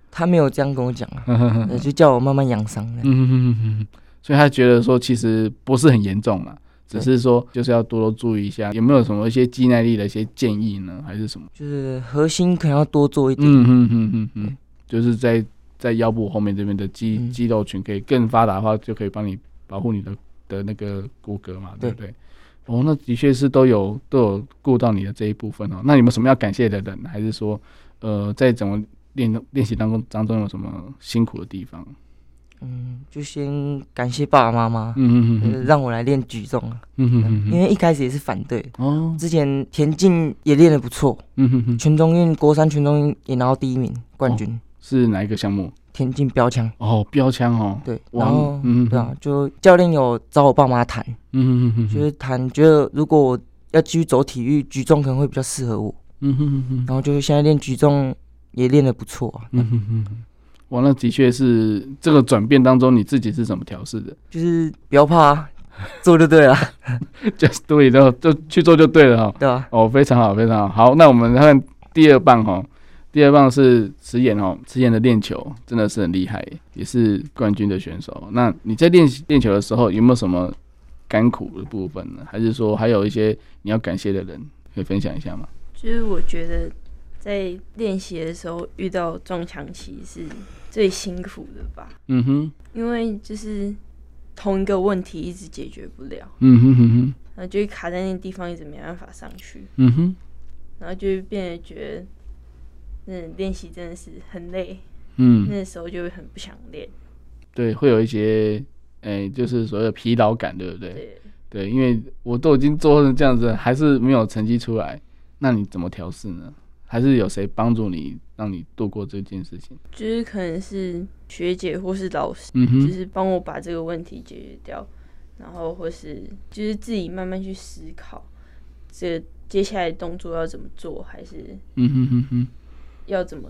他没有这样跟我讲啊，就叫我慢慢养伤。嗯哼哼哼，所以他觉得说其实不是很严重嘛，只是说就是要多多注意一下，有没有什么一些肌耐力的一些建议呢？还是什么？就是核心可能要多做一点。嗯嗯嗯嗯嗯，就是在在腰部后面这边的肌、嗯、肌肉群可以更发达的话，就可以帮你保护你的的那个骨骼嘛，对不对？对哦，那的确是都有都有顾到你的这一部分哦。那有没有什么要感谢的人？还是说，呃，在怎么练练习当中当中有什么辛苦的地方？嗯，就先感谢爸爸妈妈，嗯嗯嗯，让我来练举重啊。嗯哼哼，因为一开始也是反对哦。之前田径也练得不错，嗯哼哼，全中运国三全中运也拿到第一名冠军。哦，是哪一个项目？田径标枪。哦，标枪哦，对，然后嗯，对啊，就教练有找我爸妈谈，嗯哼哼，就是谈觉得如果我要继续走体育，举重可能会比较适合我，嗯哼哼，然后就是现在练举重也练得不错啊，嗯哼哼，哇，那的确是这个转变当中你自己是怎么调试的？就是不要怕，做就对了，just do it，就就去做就对了哈。对啊。哦，非常好，非常好。好，那我们看第二棒哈，第二棒是池岩哦，池岩的练球真的是很厉害，也是冠军的选手。那你在练练球的时候有没有什么甘苦的部分呢？还是说还有一些你要感谢的人可以分享一下吗？就是我觉得在练习的时候遇到撞墙期是最辛苦的吧。嗯哼，因为就是。同一个问题一直解决不了，嗯哼哼哼，然后就会卡在那个地方，一直没办法上去，嗯哼，然后就会变得觉得，那练习真的是很累，嗯，那时候就会很不想练，对，会有一些，哎、欸，就是所谓的疲劳感，对不对？对，对，因为我都已经做成这样子，还是没有成绩出来，那你怎么调试呢？还是有谁帮助你，让你度过这件事情？就是可能是学姐或是老师，嗯哼，就是帮我把这个问题解决掉，然后或是就是自己慢慢去思考，这接下来动作要怎么做，还是嗯哼哼哼，要怎么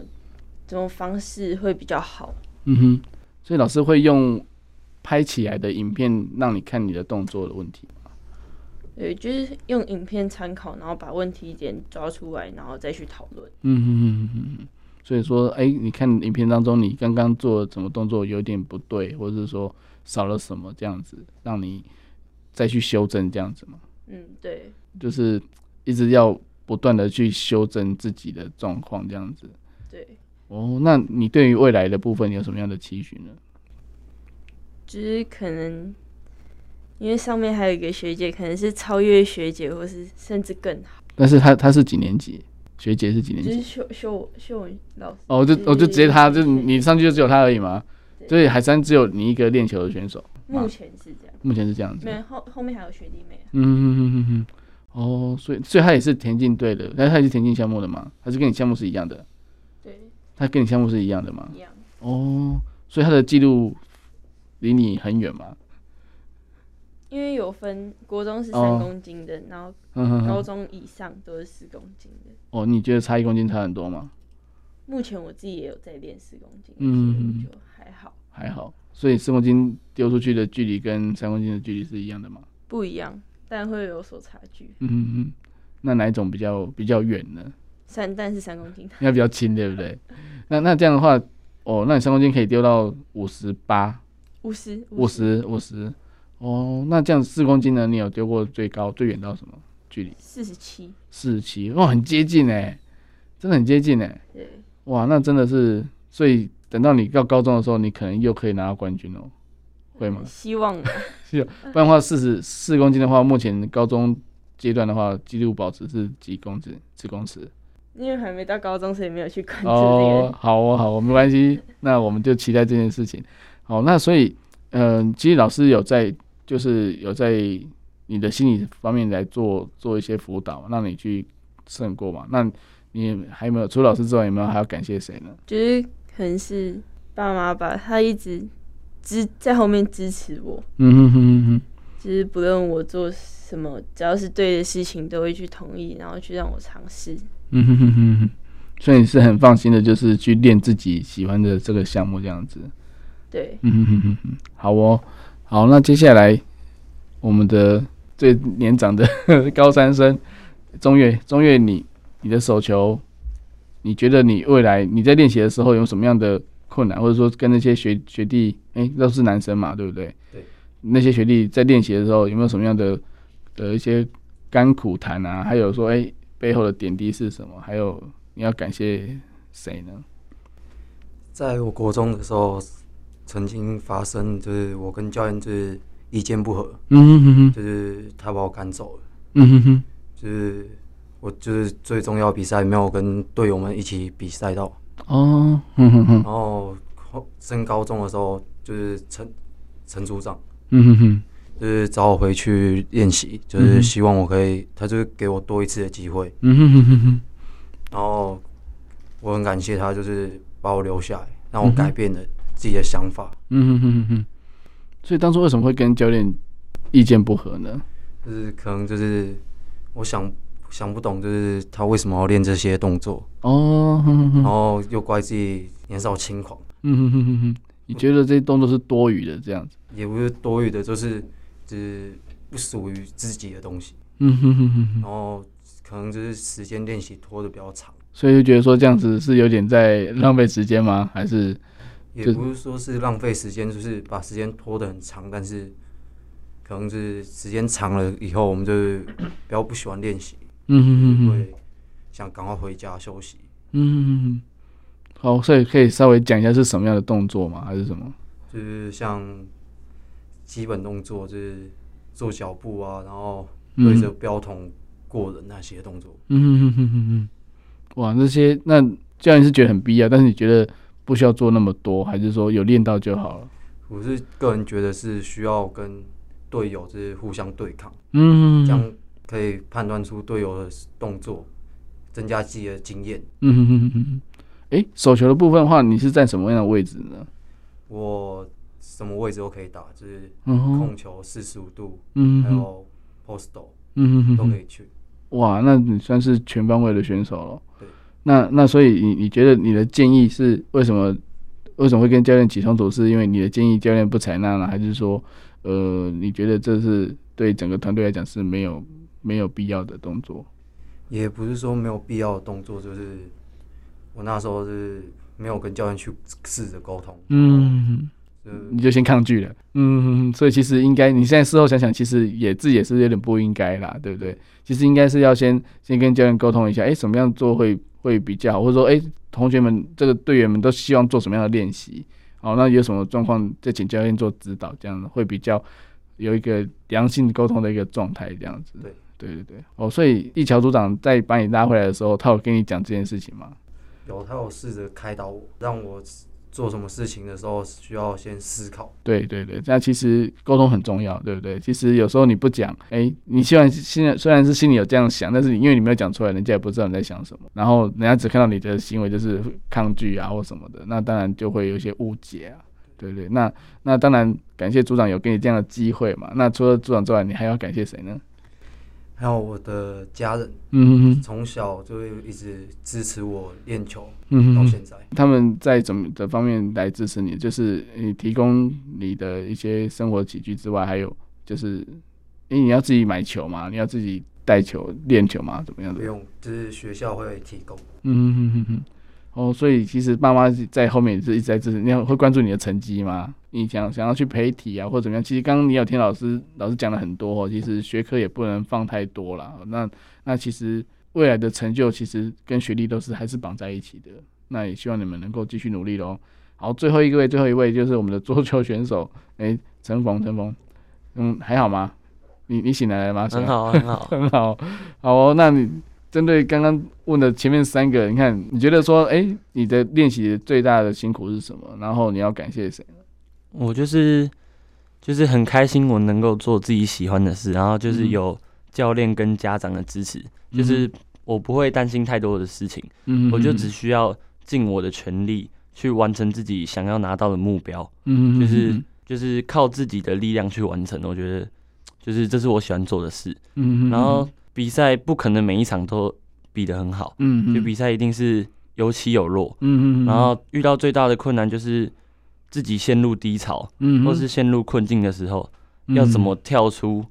这种方式会比较好？嗯哼，所以老师会用拍起来的影片让你看你的动作的问题。对，就是用影片参考，然后把问题点抓出来，然后再去讨论。嗯哼哼哼哼。所以说，哎、欸，你看影片当中，你刚刚做什么动作有点不对，或者是说少了什么这样子，让你再去修正这样子吗？嗯，对。就是一直要不断的去修正自己的状况这样子。对。哦，那你对于未来的部分你有什么样的期许呢？就是可能。因为上面还有一个学姐，可能是超越学姐，或是甚至更好。但是她她是几年级？学姐是几年级？就是秀秀秀文老师。哦，就我就直接她，就你上去就只有她而已吗？所以海山只有你一个练球的选手。目前是这样。目前是这样子。没有后后面还有学弟妹。嗯嗯嗯嗯嗯。哦，所以所以他也是田径队的，但是他也是田径项目的吗？还是跟你项目是一样的？对。他跟你项目是一样的吗？一样。哦，所以他的记录离你很远吗？因为有分国中是三公斤的，哦、然后高中以上都是四公斤的。哦，你觉得差一公斤差很多吗？目前我自己也有在练四公斤，嗯，就还好，还好。所以四公斤丢出去的距离跟三公斤的距离是一样的吗？不一样，但会有所差距。嗯哼哼，那哪一种比较比较远呢？三，但是三公斤，应该比较轻，对不对？那那这样的话，哦，那你三公斤可以丢到五十八，五十，五十，五十。哦，那这样四公斤呢？你有丢过最高最远到什么距离？四十七。四十七，哇，很接近哎，真的很接近哎。对。哇，那真的是，所以等到你到高中的时候，你可能又可以拿到冠军哦，会吗？希望。是，不然的话，四十四公斤的话，目前高中阶段的话，记录保持是几公斤？几公尺？因为还没到高中，所以没有去关注。哦，好哦，好哦，没关系，那我们就期待这件事情。好，那所以，嗯、呃，其实老师有在。就是有在你的心理方面来做做一些辅导，让你去胜过嘛？那你还有没有除了老师之外，有没有还要感谢谁呢？就是可能是爸妈吧，他一直支在后面支持我。嗯哼哼哼哼。就是不论我做什么，只要是对的事情，都会去同意，然后去让我尝试。嗯哼哼哼哼。所以你是很放心的，就是去练自己喜欢的这个项目这样子。对。嗯哼哼哼哼。好哦。好，那接下来我们的最年长的 高三生中岳，中岳，你你的手球，你觉得你未来你在练习的时候有什么样的困难，或者说跟那些学学弟，哎、欸，都是男生嘛，对不对？对。那些学弟在练习的时候有没有什么样的的一些甘苦谈啊？还有说，哎、欸，背后的点滴是什么？还有你要感谢谁呢？在我国中的时候。曾经发生，就是我跟教练就是意见不合，嗯哼哼哼，就是他把我赶走了，嗯哼哼，就是我就是最重要比赛没有跟队友们一起比赛到，哦，嗯哼哼，然后升高中的时候就是陈陈组长，嗯哼哼，就是找我回去练习，就是希望我可以，他就是给我多一次的机会，嗯哼哼哼，然后我很感谢他，就是把我留下来，让我改变了。自己的想法，嗯哼哼哼哼，所以当初为什么会跟教练意见不合呢？就是可能就是我想想不懂，就是他为什么要练这些动作哦，哼哼哼，然后又怪自己年少轻狂，嗯哼哼哼哼，你觉得这些动作是多余的这样子？也不是多余的，就是就是不属于自己的东西。嗯哼哼哼。然后可能就是时间练习拖的比较长，所以就觉得说这样子是有点在浪费时间吗？还是？也不是说是浪费时间，就是把时间拖得很长，但是可能是时间长了以后，我们就比较不喜欢练习，嗯哼哼哼，会想赶快回家休息。嗯哼哼哼，好，所以可以稍微讲一下是什么样的动作吗？还是什么？就是像基本动作，就是做脚步啊，然后对着标筒过人那些动作。嗯哼哼哼哼哼，哇，那些那教练是觉得很必要，但是你觉得？不需要做那么多，还是说有练到就好了？我是个人觉得是需要跟队友就是互相对抗，嗯，这样可以判断出队友的动作，增加自己的经验。嗯哼哼哼哼。哎，手球的部分的话，你是在什么样的位置呢？我什么位置都可以打，就是控球四十五度，嗯，还有 posto，嗯哼，都可以去。哇，那你算是全方位的选手了。对。那那所以你你觉得你的建议是为什么为什么会跟教练起冲突？是因为你的建议教练不采纳呢，还是说呃你觉得这是对整个团队来讲是没有没有必要的动作？也不是说没有必要的动作，就是我那时候是没有跟教练去试着沟通。嗯。你就先抗拒了，嗯，所以其实应该，你现在事后想想，其实也自己也是有点不应该啦，对不对？其实应该是要先先跟教练沟通一下，哎、欸，什么样做会会比较好，或者说，哎、欸，同学们这个队员们都希望做什么样的练习，好，那有什么状况再请教练做指导，这样会比较有一个良性沟通的一个状态，这样子。对，对对对，哦，所以一桥组长在把你拉回来的时候，他有跟你讲这件事情吗？有，他有试着开导我，让我。做什么事情的时候需要先思考。对对对，那其实沟通很重要，对不对？其实有时候你不讲，哎、欸，你虽然现在虽然是心里有这样想，但是你因为你没有讲出来，人家也不知道你在想什么。然后人家只看到你的行为就是抗拒啊或什么的，那当然就会有一些误解啊，对不对？那那当然感谢组长有给你这样的机会嘛。那除了组长之外，你还要感谢谁呢？还有我的家人，嗯从小就会一直支持我练球，嗯哼，到现在。他们在怎么的方面来支持你？就是你提供你的一些生活起居之外，还有就是，因为你要自己买球嘛，你要自己带球练球嘛，怎么样的？不用，就是学校会提供。嗯哼哼哼。哦，所以其实爸妈在后面也是一直在支持，你会关注你的成绩吗？你想想要去陪体啊，或者怎么样？其实刚刚你有听老师老师讲了很多哦，其实学科也不能放太多了。那那其实未来的成就其实跟学历都是还是绑在一起的。那也希望你们能够继续努力喽。好，最后一位，最后一位就是我们的桌球选手，哎，陈峰，陈峰，嗯，还好吗？你你醒来了吗？很好，很好，很好。好哦，那你。针对刚刚问的前面三个，你看，你觉得说，哎、欸，你的练习最大的辛苦是什么？然后你要感谢谁呢？我就是就是很开心，我能够做自己喜欢的事，然后就是有教练跟家长的支持，嗯、就是我不会担心太多的事情，嗯，我就只需要尽我的全力去完成自己想要拿到的目标，嗯，就是就是靠自己的力量去完成。我觉得就是这是我喜欢做的事，嗯，然后。比赛不可能每一场都比得很好，嗯，就比赛一定是有起有落，嗯嗯，然后遇到最大的困难就是自己陷入低潮，嗯，或是陷入困境的时候，要怎么跳出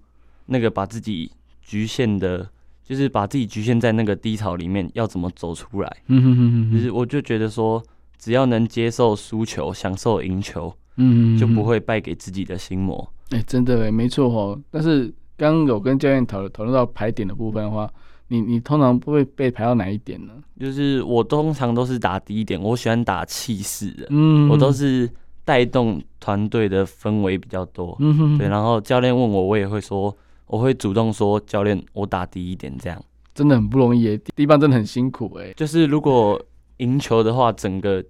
那个把自己局限的，就是把自己局限在那个低潮里面，要怎么走出来？嗯哼哼哼，就是我就觉得说，只要能接受输球，享受赢球，嗯，就不会败给自己的心魔。哎，真的哎，没错哦，但是。刚刚有跟教练讨讨论到排点的部分的话，你你通常不会被排到哪一点呢？就是我通常都是打第一点，我喜欢打气势的，嗯，我都是带动团队的氛围比较多，嗯哼，对。然后教练问我，我也会说，我会主动说，教练，我打第一点，这样真的很不容易诶，第一棒真的很辛苦诶。就是如果赢球的话，整个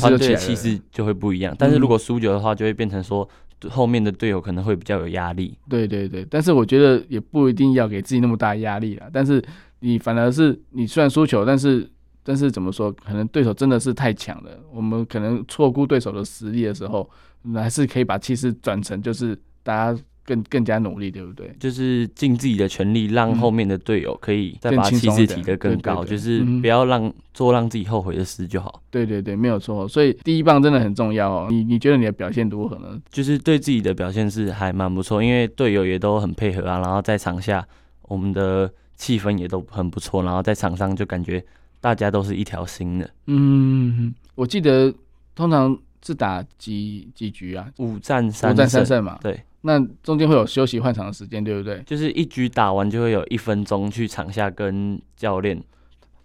团队的气势就会不一样，但是如果输球的话，就会变成说。后面的队友可能会比较有压力，对对对，但是我觉得也不一定要给自己那么大压力啊。但是你反而是你虽然输球，但是但是怎么说，可能对手真的是太强了，我们可能错估对手的实力的时候，还是可以把气势转成就是大家更更加努力，对不对？就是尽自己的全力，让后面的队友可以再把气势提得更高，就是不要让做让自己后悔的事就好。对对对，没有错。所以第一棒真的很重要哦。你你觉得你的表现如何呢？就是对自己的表现是还蛮不错，因为队友也都很配合啊，然后在场下我们的气氛也都很不错，然后在场上就感觉大家都是一条心的。嗯，我记得通常是打几几局啊？五战三五战三胜嘛。对。那中间会有休息换场的时间，对不对？就是一局打完就会有一分钟去场下跟教练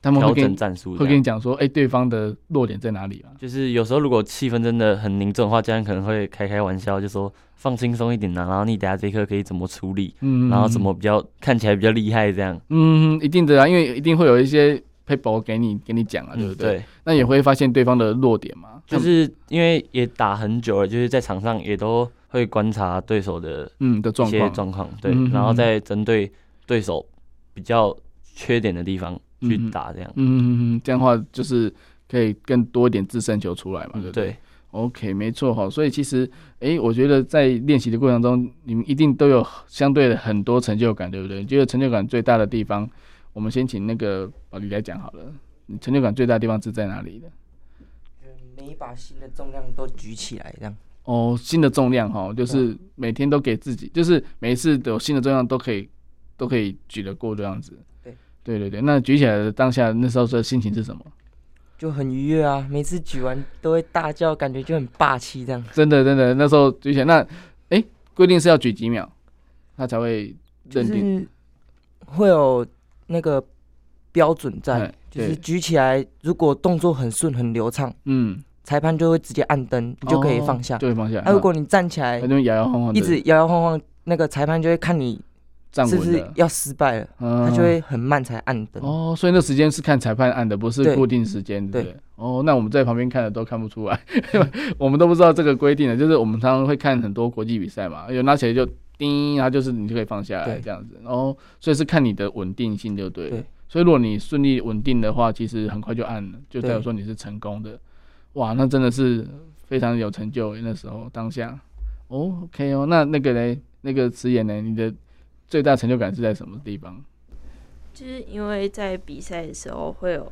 调整战术，会跟你讲说，哎、欸，对方的弱点在哪里啊？就是有时候如果气氛真的很凝重的话，教练可能会开开玩笑，就说放轻松一点啊，然后你等下这一刻可以怎么处理，嗯，然后怎么比较看起来比较厉害这样。嗯，一定的啊，因为一定会有一些 paper 给你给你讲啊，对不对？嗯、对。那也会发现对方的弱点嘛，就是因为也打很久了，就是在场上也都。会观察对手的嗯的状况状况，对，嗯、然后再针对对手比较缺点的地方去打，这样，嗯嗯嗯，这样的话就是可以更多一点自身球出来嘛，对不对？对，OK，没错哈，所以其实，哎、欸，我觉得在练习的过程中，你们一定都有相对的很多成就感，对不对？你觉得成就感最大的地方，我们先请那个宝莉来讲好了，你成就感最大的地方是在哪里的？每一把新的重量都举起来，这样。哦，新的重量哈，就是每天都给自己，就是每一次有新的重量都可以，都可以举得过这样子。对，对对对。那举起来的当下，那时候的心情是什么？就很愉悦啊！每次举完都会大叫，感觉就很霸气这样。真的真的，那时候举起来，那哎，规定是要举几秒，他才会认定？会有那个标准在，就是举起来，如果动作很顺很流畅，嗯。裁判就会直接按灯，你就可以放下。就会，放下。那如果你站起来，就摇摇晃晃，一直摇摇晃晃，那个裁判就会看你是不是要失败了，他就会很慢才按灯。哦，所以那时间是看裁判按的，不是固定时间，对。哦，那我们在旁边看的都看不出来，我们都不知道这个规定的，就是我们常常会看很多国际比赛嘛，有拿起来就叮，然后就是你就可以放下来这样子。哦，所以是看你的稳定性就对了。所以如果你顺利稳定的话，其实很快就按了，就代表说你是成功的。哇，那真的是非常有成就。那时候当下，哦，OK 哦，那那个嘞，那个词眼呢？你的最大成就感是在什么地方？就是因为在比赛的时候会有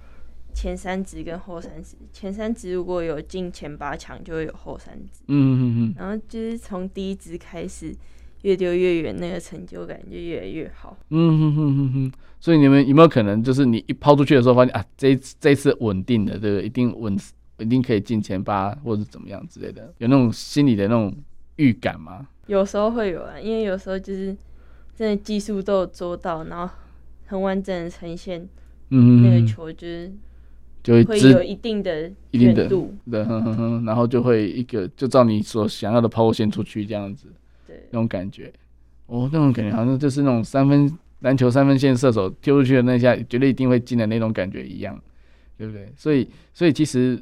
前三支跟后三支，前三支如果有进前八强，就会有后三支。嗯嗯嗯。然后就是从第一支开始越丢越远，那个成就感就越来越好。嗯哼哼哼哼。所以你们有没有可能，就是你一抛出去的时候，发现啊，这一次这一次稳定的，对不对？一定稳。一定可以进前八，或者是怎么样之类的，有那种心里的那种预感吗？有时候会有啊，因为有时候就是真的技术都有做到，然后很完整的呈现，嗯，那个球就是就会会有一定的一定的度，对，然后就会一个就照你所想要的抛物线出去这样子，对，那种感觉，哦，那种感觉好像就是那种三分篮球三分线射手丢出去的那下，绝对一定会进的那种感觉一样，对不对？所以，所以其实。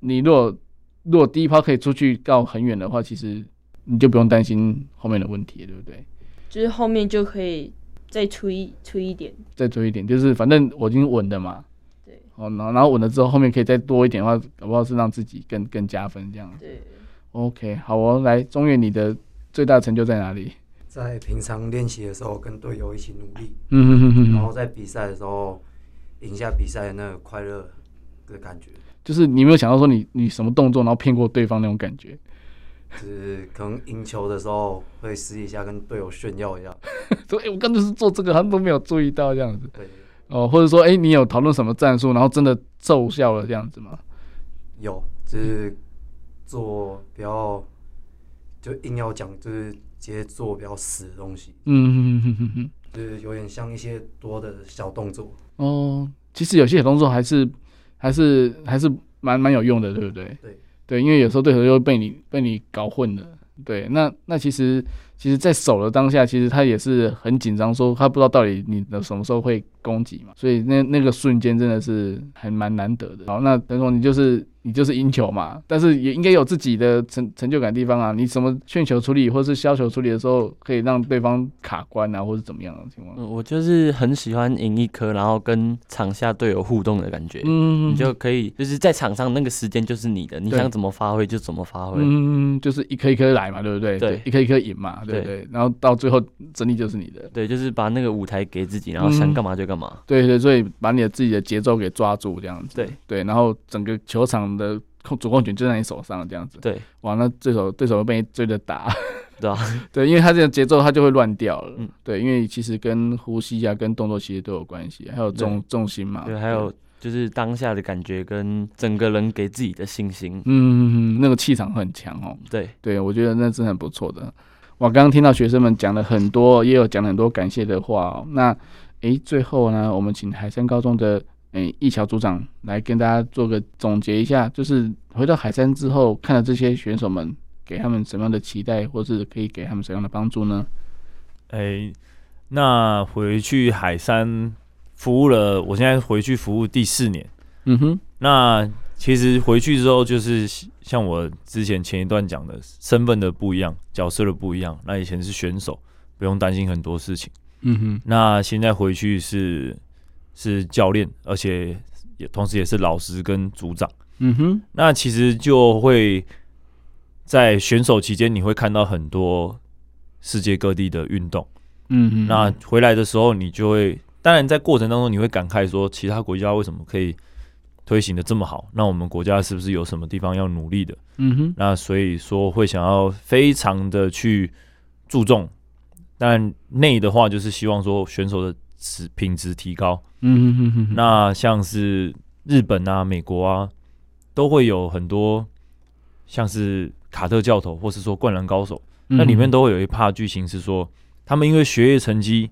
你如果如果第一抛可以出去到很远的话，其实你就不用担心后面的问题，对不对？就是后面就可以再出一出一点，再出一点，就是反正我已经稳的嘛。对。哦，然后然后稳了之后，后面可以再多一点的话，搞不好是让自己更更加分这样。对。OK，好哦，来中原，你的最大成就在哪里？在平常练习的时候跟队友一起努力，嗯哼哼哼，然后在比赛的时候赢下比赛的那个快乐的感觉。就是你没有想到说你你什么动作，然后骗过对方那种感觉，就是可能赢球的时候会私底下跟队友炫耀一下，说哎、欸、我刚才是做这个，他们都没有注意到这样子，对，哦，或者说哎、欸、你有讨论什么战术，然后真的奏效了这样子吗？有，就是做比较就硬要讲，就是直接做比较死的东西，嗯哼哼哼哼，就是有点像一些多的小动作。哦，其实有些小动作还是。还是还是蛮蛮有用的，对不对？对对，因为有时候对手又被你被你搞混了。对，那那其实其实，在守的当下，其实他也是很紧张，说他不知道到底你的什么时候会攻击嘛。所以那那个瞬间真的是还蛮难得的。好，那等于说你就是你就是赢球嘛。但是也应该有自己的成成就感的地方啊。你什么劝球处理或是削球处理的时候，可以让对方卡关啊，或是怎么样的情况？嗯，我就是很喜欢赢一颗，然后跟场下队友互动的感觉。嗯，你就可以就是在场上那个时间就是你的，你想怎么发挥就怎么发挥。嗯，就是一颗一颗来嘛，对不对？对，一颗一颗赢嘛，对不对？然后到最后胜利就是你的。对，就是把那个舞台给自己，然后想干嘛就干嘛。嗯、对对，所以把你的自己的节奏给抓住，这样子。对对，然后整个球场的控主控权就在你手上，这样子。对，哇，那对手对手会被你追着打，对啊，对，因为他这个节奏他就会乱掉了。嗯，对，因为其实跟呼吸啊、跟动作其实都有关系，还有重重心嘛。对，还有就是当下的感觉跟整个人给自己的信心。嗯那个气场很强哦。对对，我觉得那是很不错的。我刚刚听到学生们讲了很多，也有讲了很多感谢的话哦。那诶，最后呢，我们请海山高中的诶易桥组长来跟大家做个总结一下，就是回到海山之后，看了这些选手们，给他们什么样的期待，或是可以给他们什么样的帮助呢？诶，那回去海山服务了，我现在回去服务第四年。嗯哼，那。其实回去之后，就是像我之前前一段讲的，身份的不一样，角色的不一样。那以前是选手，不用担心很多事情。嗯哼。那现在回去是是教练，而且也同时也是老师跟组长。嗯哼。那其实就会在选手期间，你会看到很多世界各地的运动。嗯哼。那回来的时候，你就会，当然在过程当中，你会感慨说，其他国家为什么可以。推行的这么好，那我们国家是不是有什么地方要努力的？嗯哼，那所以说会想要非常的去注重，但内的话就是希望说选手的质品质提高。嗯哼哼哼。那像是日本啊、美国啊，都会有很多像是卡特教头，或是说灌篮高手，那里面都会有一 part 剧情是说，他们因为学业成绩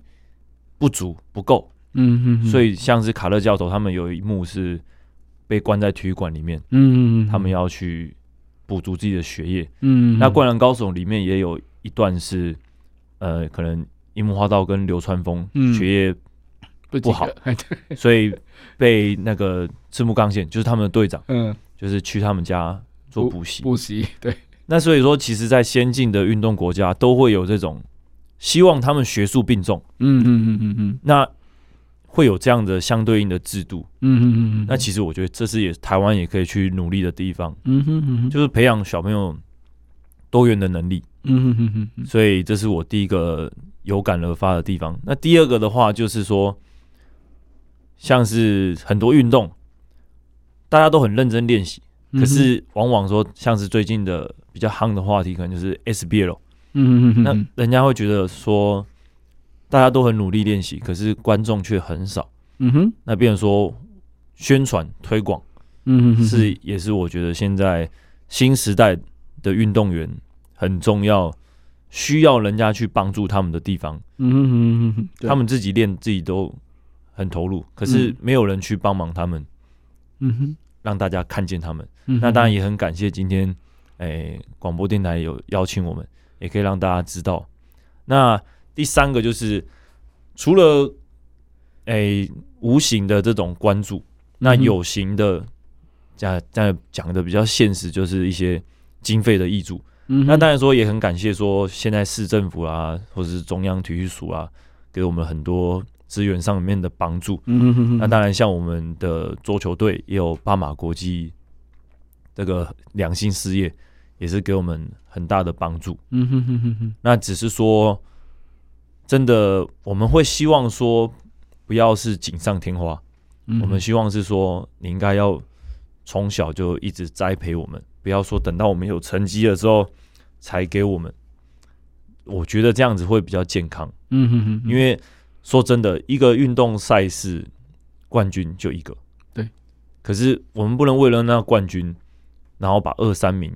不足不够，嗯哼哼，所以像是卡特教头，他们有一幕是。被关在体育馆里面，嗯，他们要去补足自己的学业，嗯，那《灌篮高手》里面也有一段是，呃，可能樱木花道跟流川枫学业不好，所以被那个赤木刚宪，就是他们的队长，嗯，就是去他们家做补习，补习，对。那所以说，其实，在先进的运动国家，都会有这种希望他们学术并重，嗯嗯嗯嗯嗯，那。会有这样的相对应的制度，嗯嗯嗯嗯，那其实我觉得这是也台湾也可以去努力的地方，嗯哼哼哼，就是培养小朋友多元的能力，嗯哼哼哼，所以这是我第一个有感而发的地方。那第二个的话就是说，像是很多运动，大家都很认真练习，可是往往说像是最近的比较夯的话题，可能就是 SBL，嗯哼哼，那人家会觉得说。大家都很努力练习，可是观众却很少。嗯哼，那变成说宣传推广，嗯哼，是也是我觉得现在新时代的运动员很重要，需要人家去帮助他们的地方。嗯他们自己练自己都很投入，可是没有人去帮忙他们。嗯哼，让大家看见他们。那当然也很感谢今天，诶，广播电台有邀请我们，也可以让大家知道。那。第三个就是，除了诶、欸、无形的这种关注，那有形的，这样这样讲的比较现实，就是一些经费的挹注。嗯，那当然说也很感谢说现在市政府啊，或者是中央体育署啊，给我们很多资源上面的帮助。嗯哼哼。那当然像我们的桌球队也有巴马国际这个良心事业，也是给我们很大的帮助。嗯哼哼哼。那只是说。真的，我们会希望说，不要是锦上添花。嗯，我们希望是说，你应该要从小就一直栽培我们，不要说等到我们有成绩的时候才给我们。我觉得这样子会比较健康。嗯哼哼，因为说真的，一个运动赛事冠军就一个，对。可是我们不能为了那冠军，然后把二三名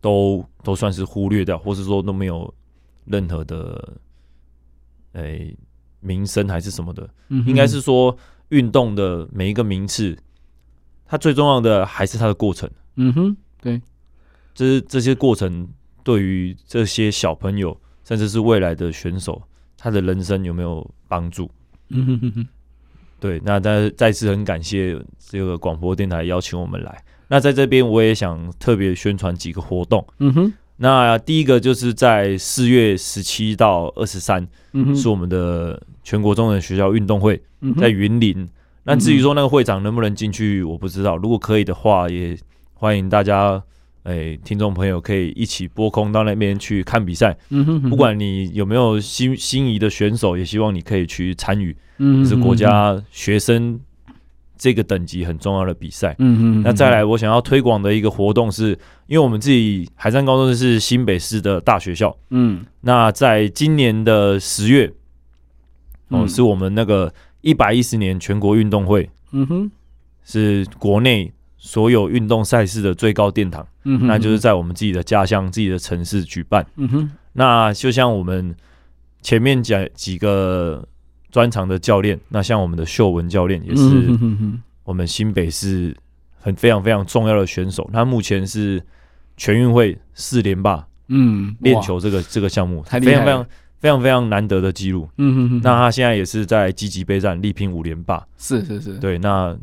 都都算是忽略掉，或是说都没有任何的。诶、欸，名声还是什么的，嗯、应该是说运动的每一个名次，它最重要的还是它的过程。嗯哼，对，这是这些过程对于这些小朋友，甚至是未来的选手，他的人生有没有帮助？嗯哼哼哼。对，那再再次很感谢这个广播电台邀请我们来。那在这边我也想特别宣传几个活动。嗯哼，那第一个就是在四月十七到二十三，是我们的全国中等学校运动会，在云林。那至于说那个会长能不能进去，我不知道。如果可以的话，也欢迎大家。哎，听众朋友可以一起拨空到那边去看比赛。嗯哼，不管你有没有心心仪的选手，也希望你可以去参与。嗯，是国家学生这个等级很重要的比赛。嗯嗯。那再来，我想要推广的一个活动是，因为我们自己海山高中是新北市的大学校。嗯。那在今年的十月，哦，是我们那个一百一十年全国运动会。嗯哼，是国内。所有运动赛事的最高殿堂，嗯哼，那就是在我们自己的家乡、自己的城市举办。嗯哼，那就像我们前面讲几个专长的教练，那像我们的秀文教练也是我们新北市很非常非常重要的选手。他目前是全运会四连霸，嗯，练球这个这个项目，非常非常非常非常难得的记录。嗯哼哼，那他现在也是在积极备战，力拼五连霸。是是是，对，那。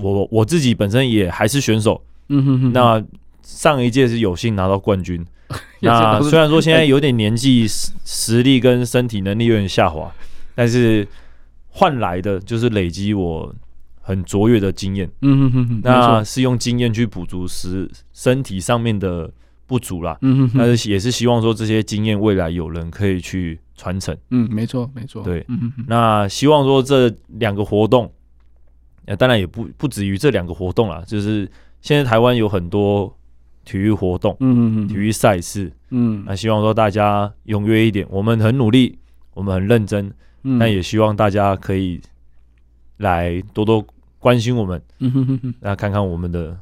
我我自己本身也还是选手，嗯哼哼。那上一届是有幸拿到冠军，那虽然说现在有点年纪，实实力跟身体能力有点下滑，但是换来的就是累积我很卓越的经验，嗯哼哼。那是用经验去补足实身体上面的不足啦，嗯哼哼。但是也是希望说这些经验未来有人可以去传承，嗯，没错没错，对，嗯哼。那希望说这两个活动。那当然也不不止于这两个活动啦，就是现在台湾有很多体育活动，嗯嗯体育赛事，嗯，那希望说大家踊跃一点，我们很努力，我们很认真，嗯，但也希望大家可以来多多关心我们，那看看我们的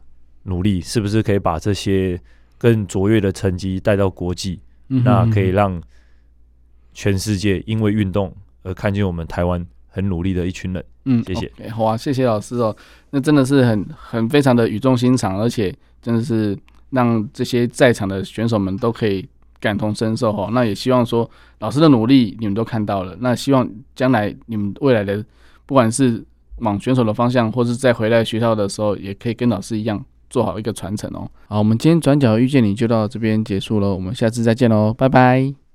努力是不是可以把这些更卓越的成绩带到国际，那可以让全世界因为运动而看见我们台湾。很努力的一群人，嗯，谢谢，okay, 好啊，谢谢老师哦，那真的是很很非常的语重心长，而且真的是让这些在场的选手们都可以感同身受哦。那也希望说老师的努力你们都看到了，那希望将来你们未来的不管是往选手的方向，或是再回来学校的时候，也可以跟老师一样做好一个传承哦。好，我们今天转角遇见你就到这边结束了，我们下次再见喽，拜拜。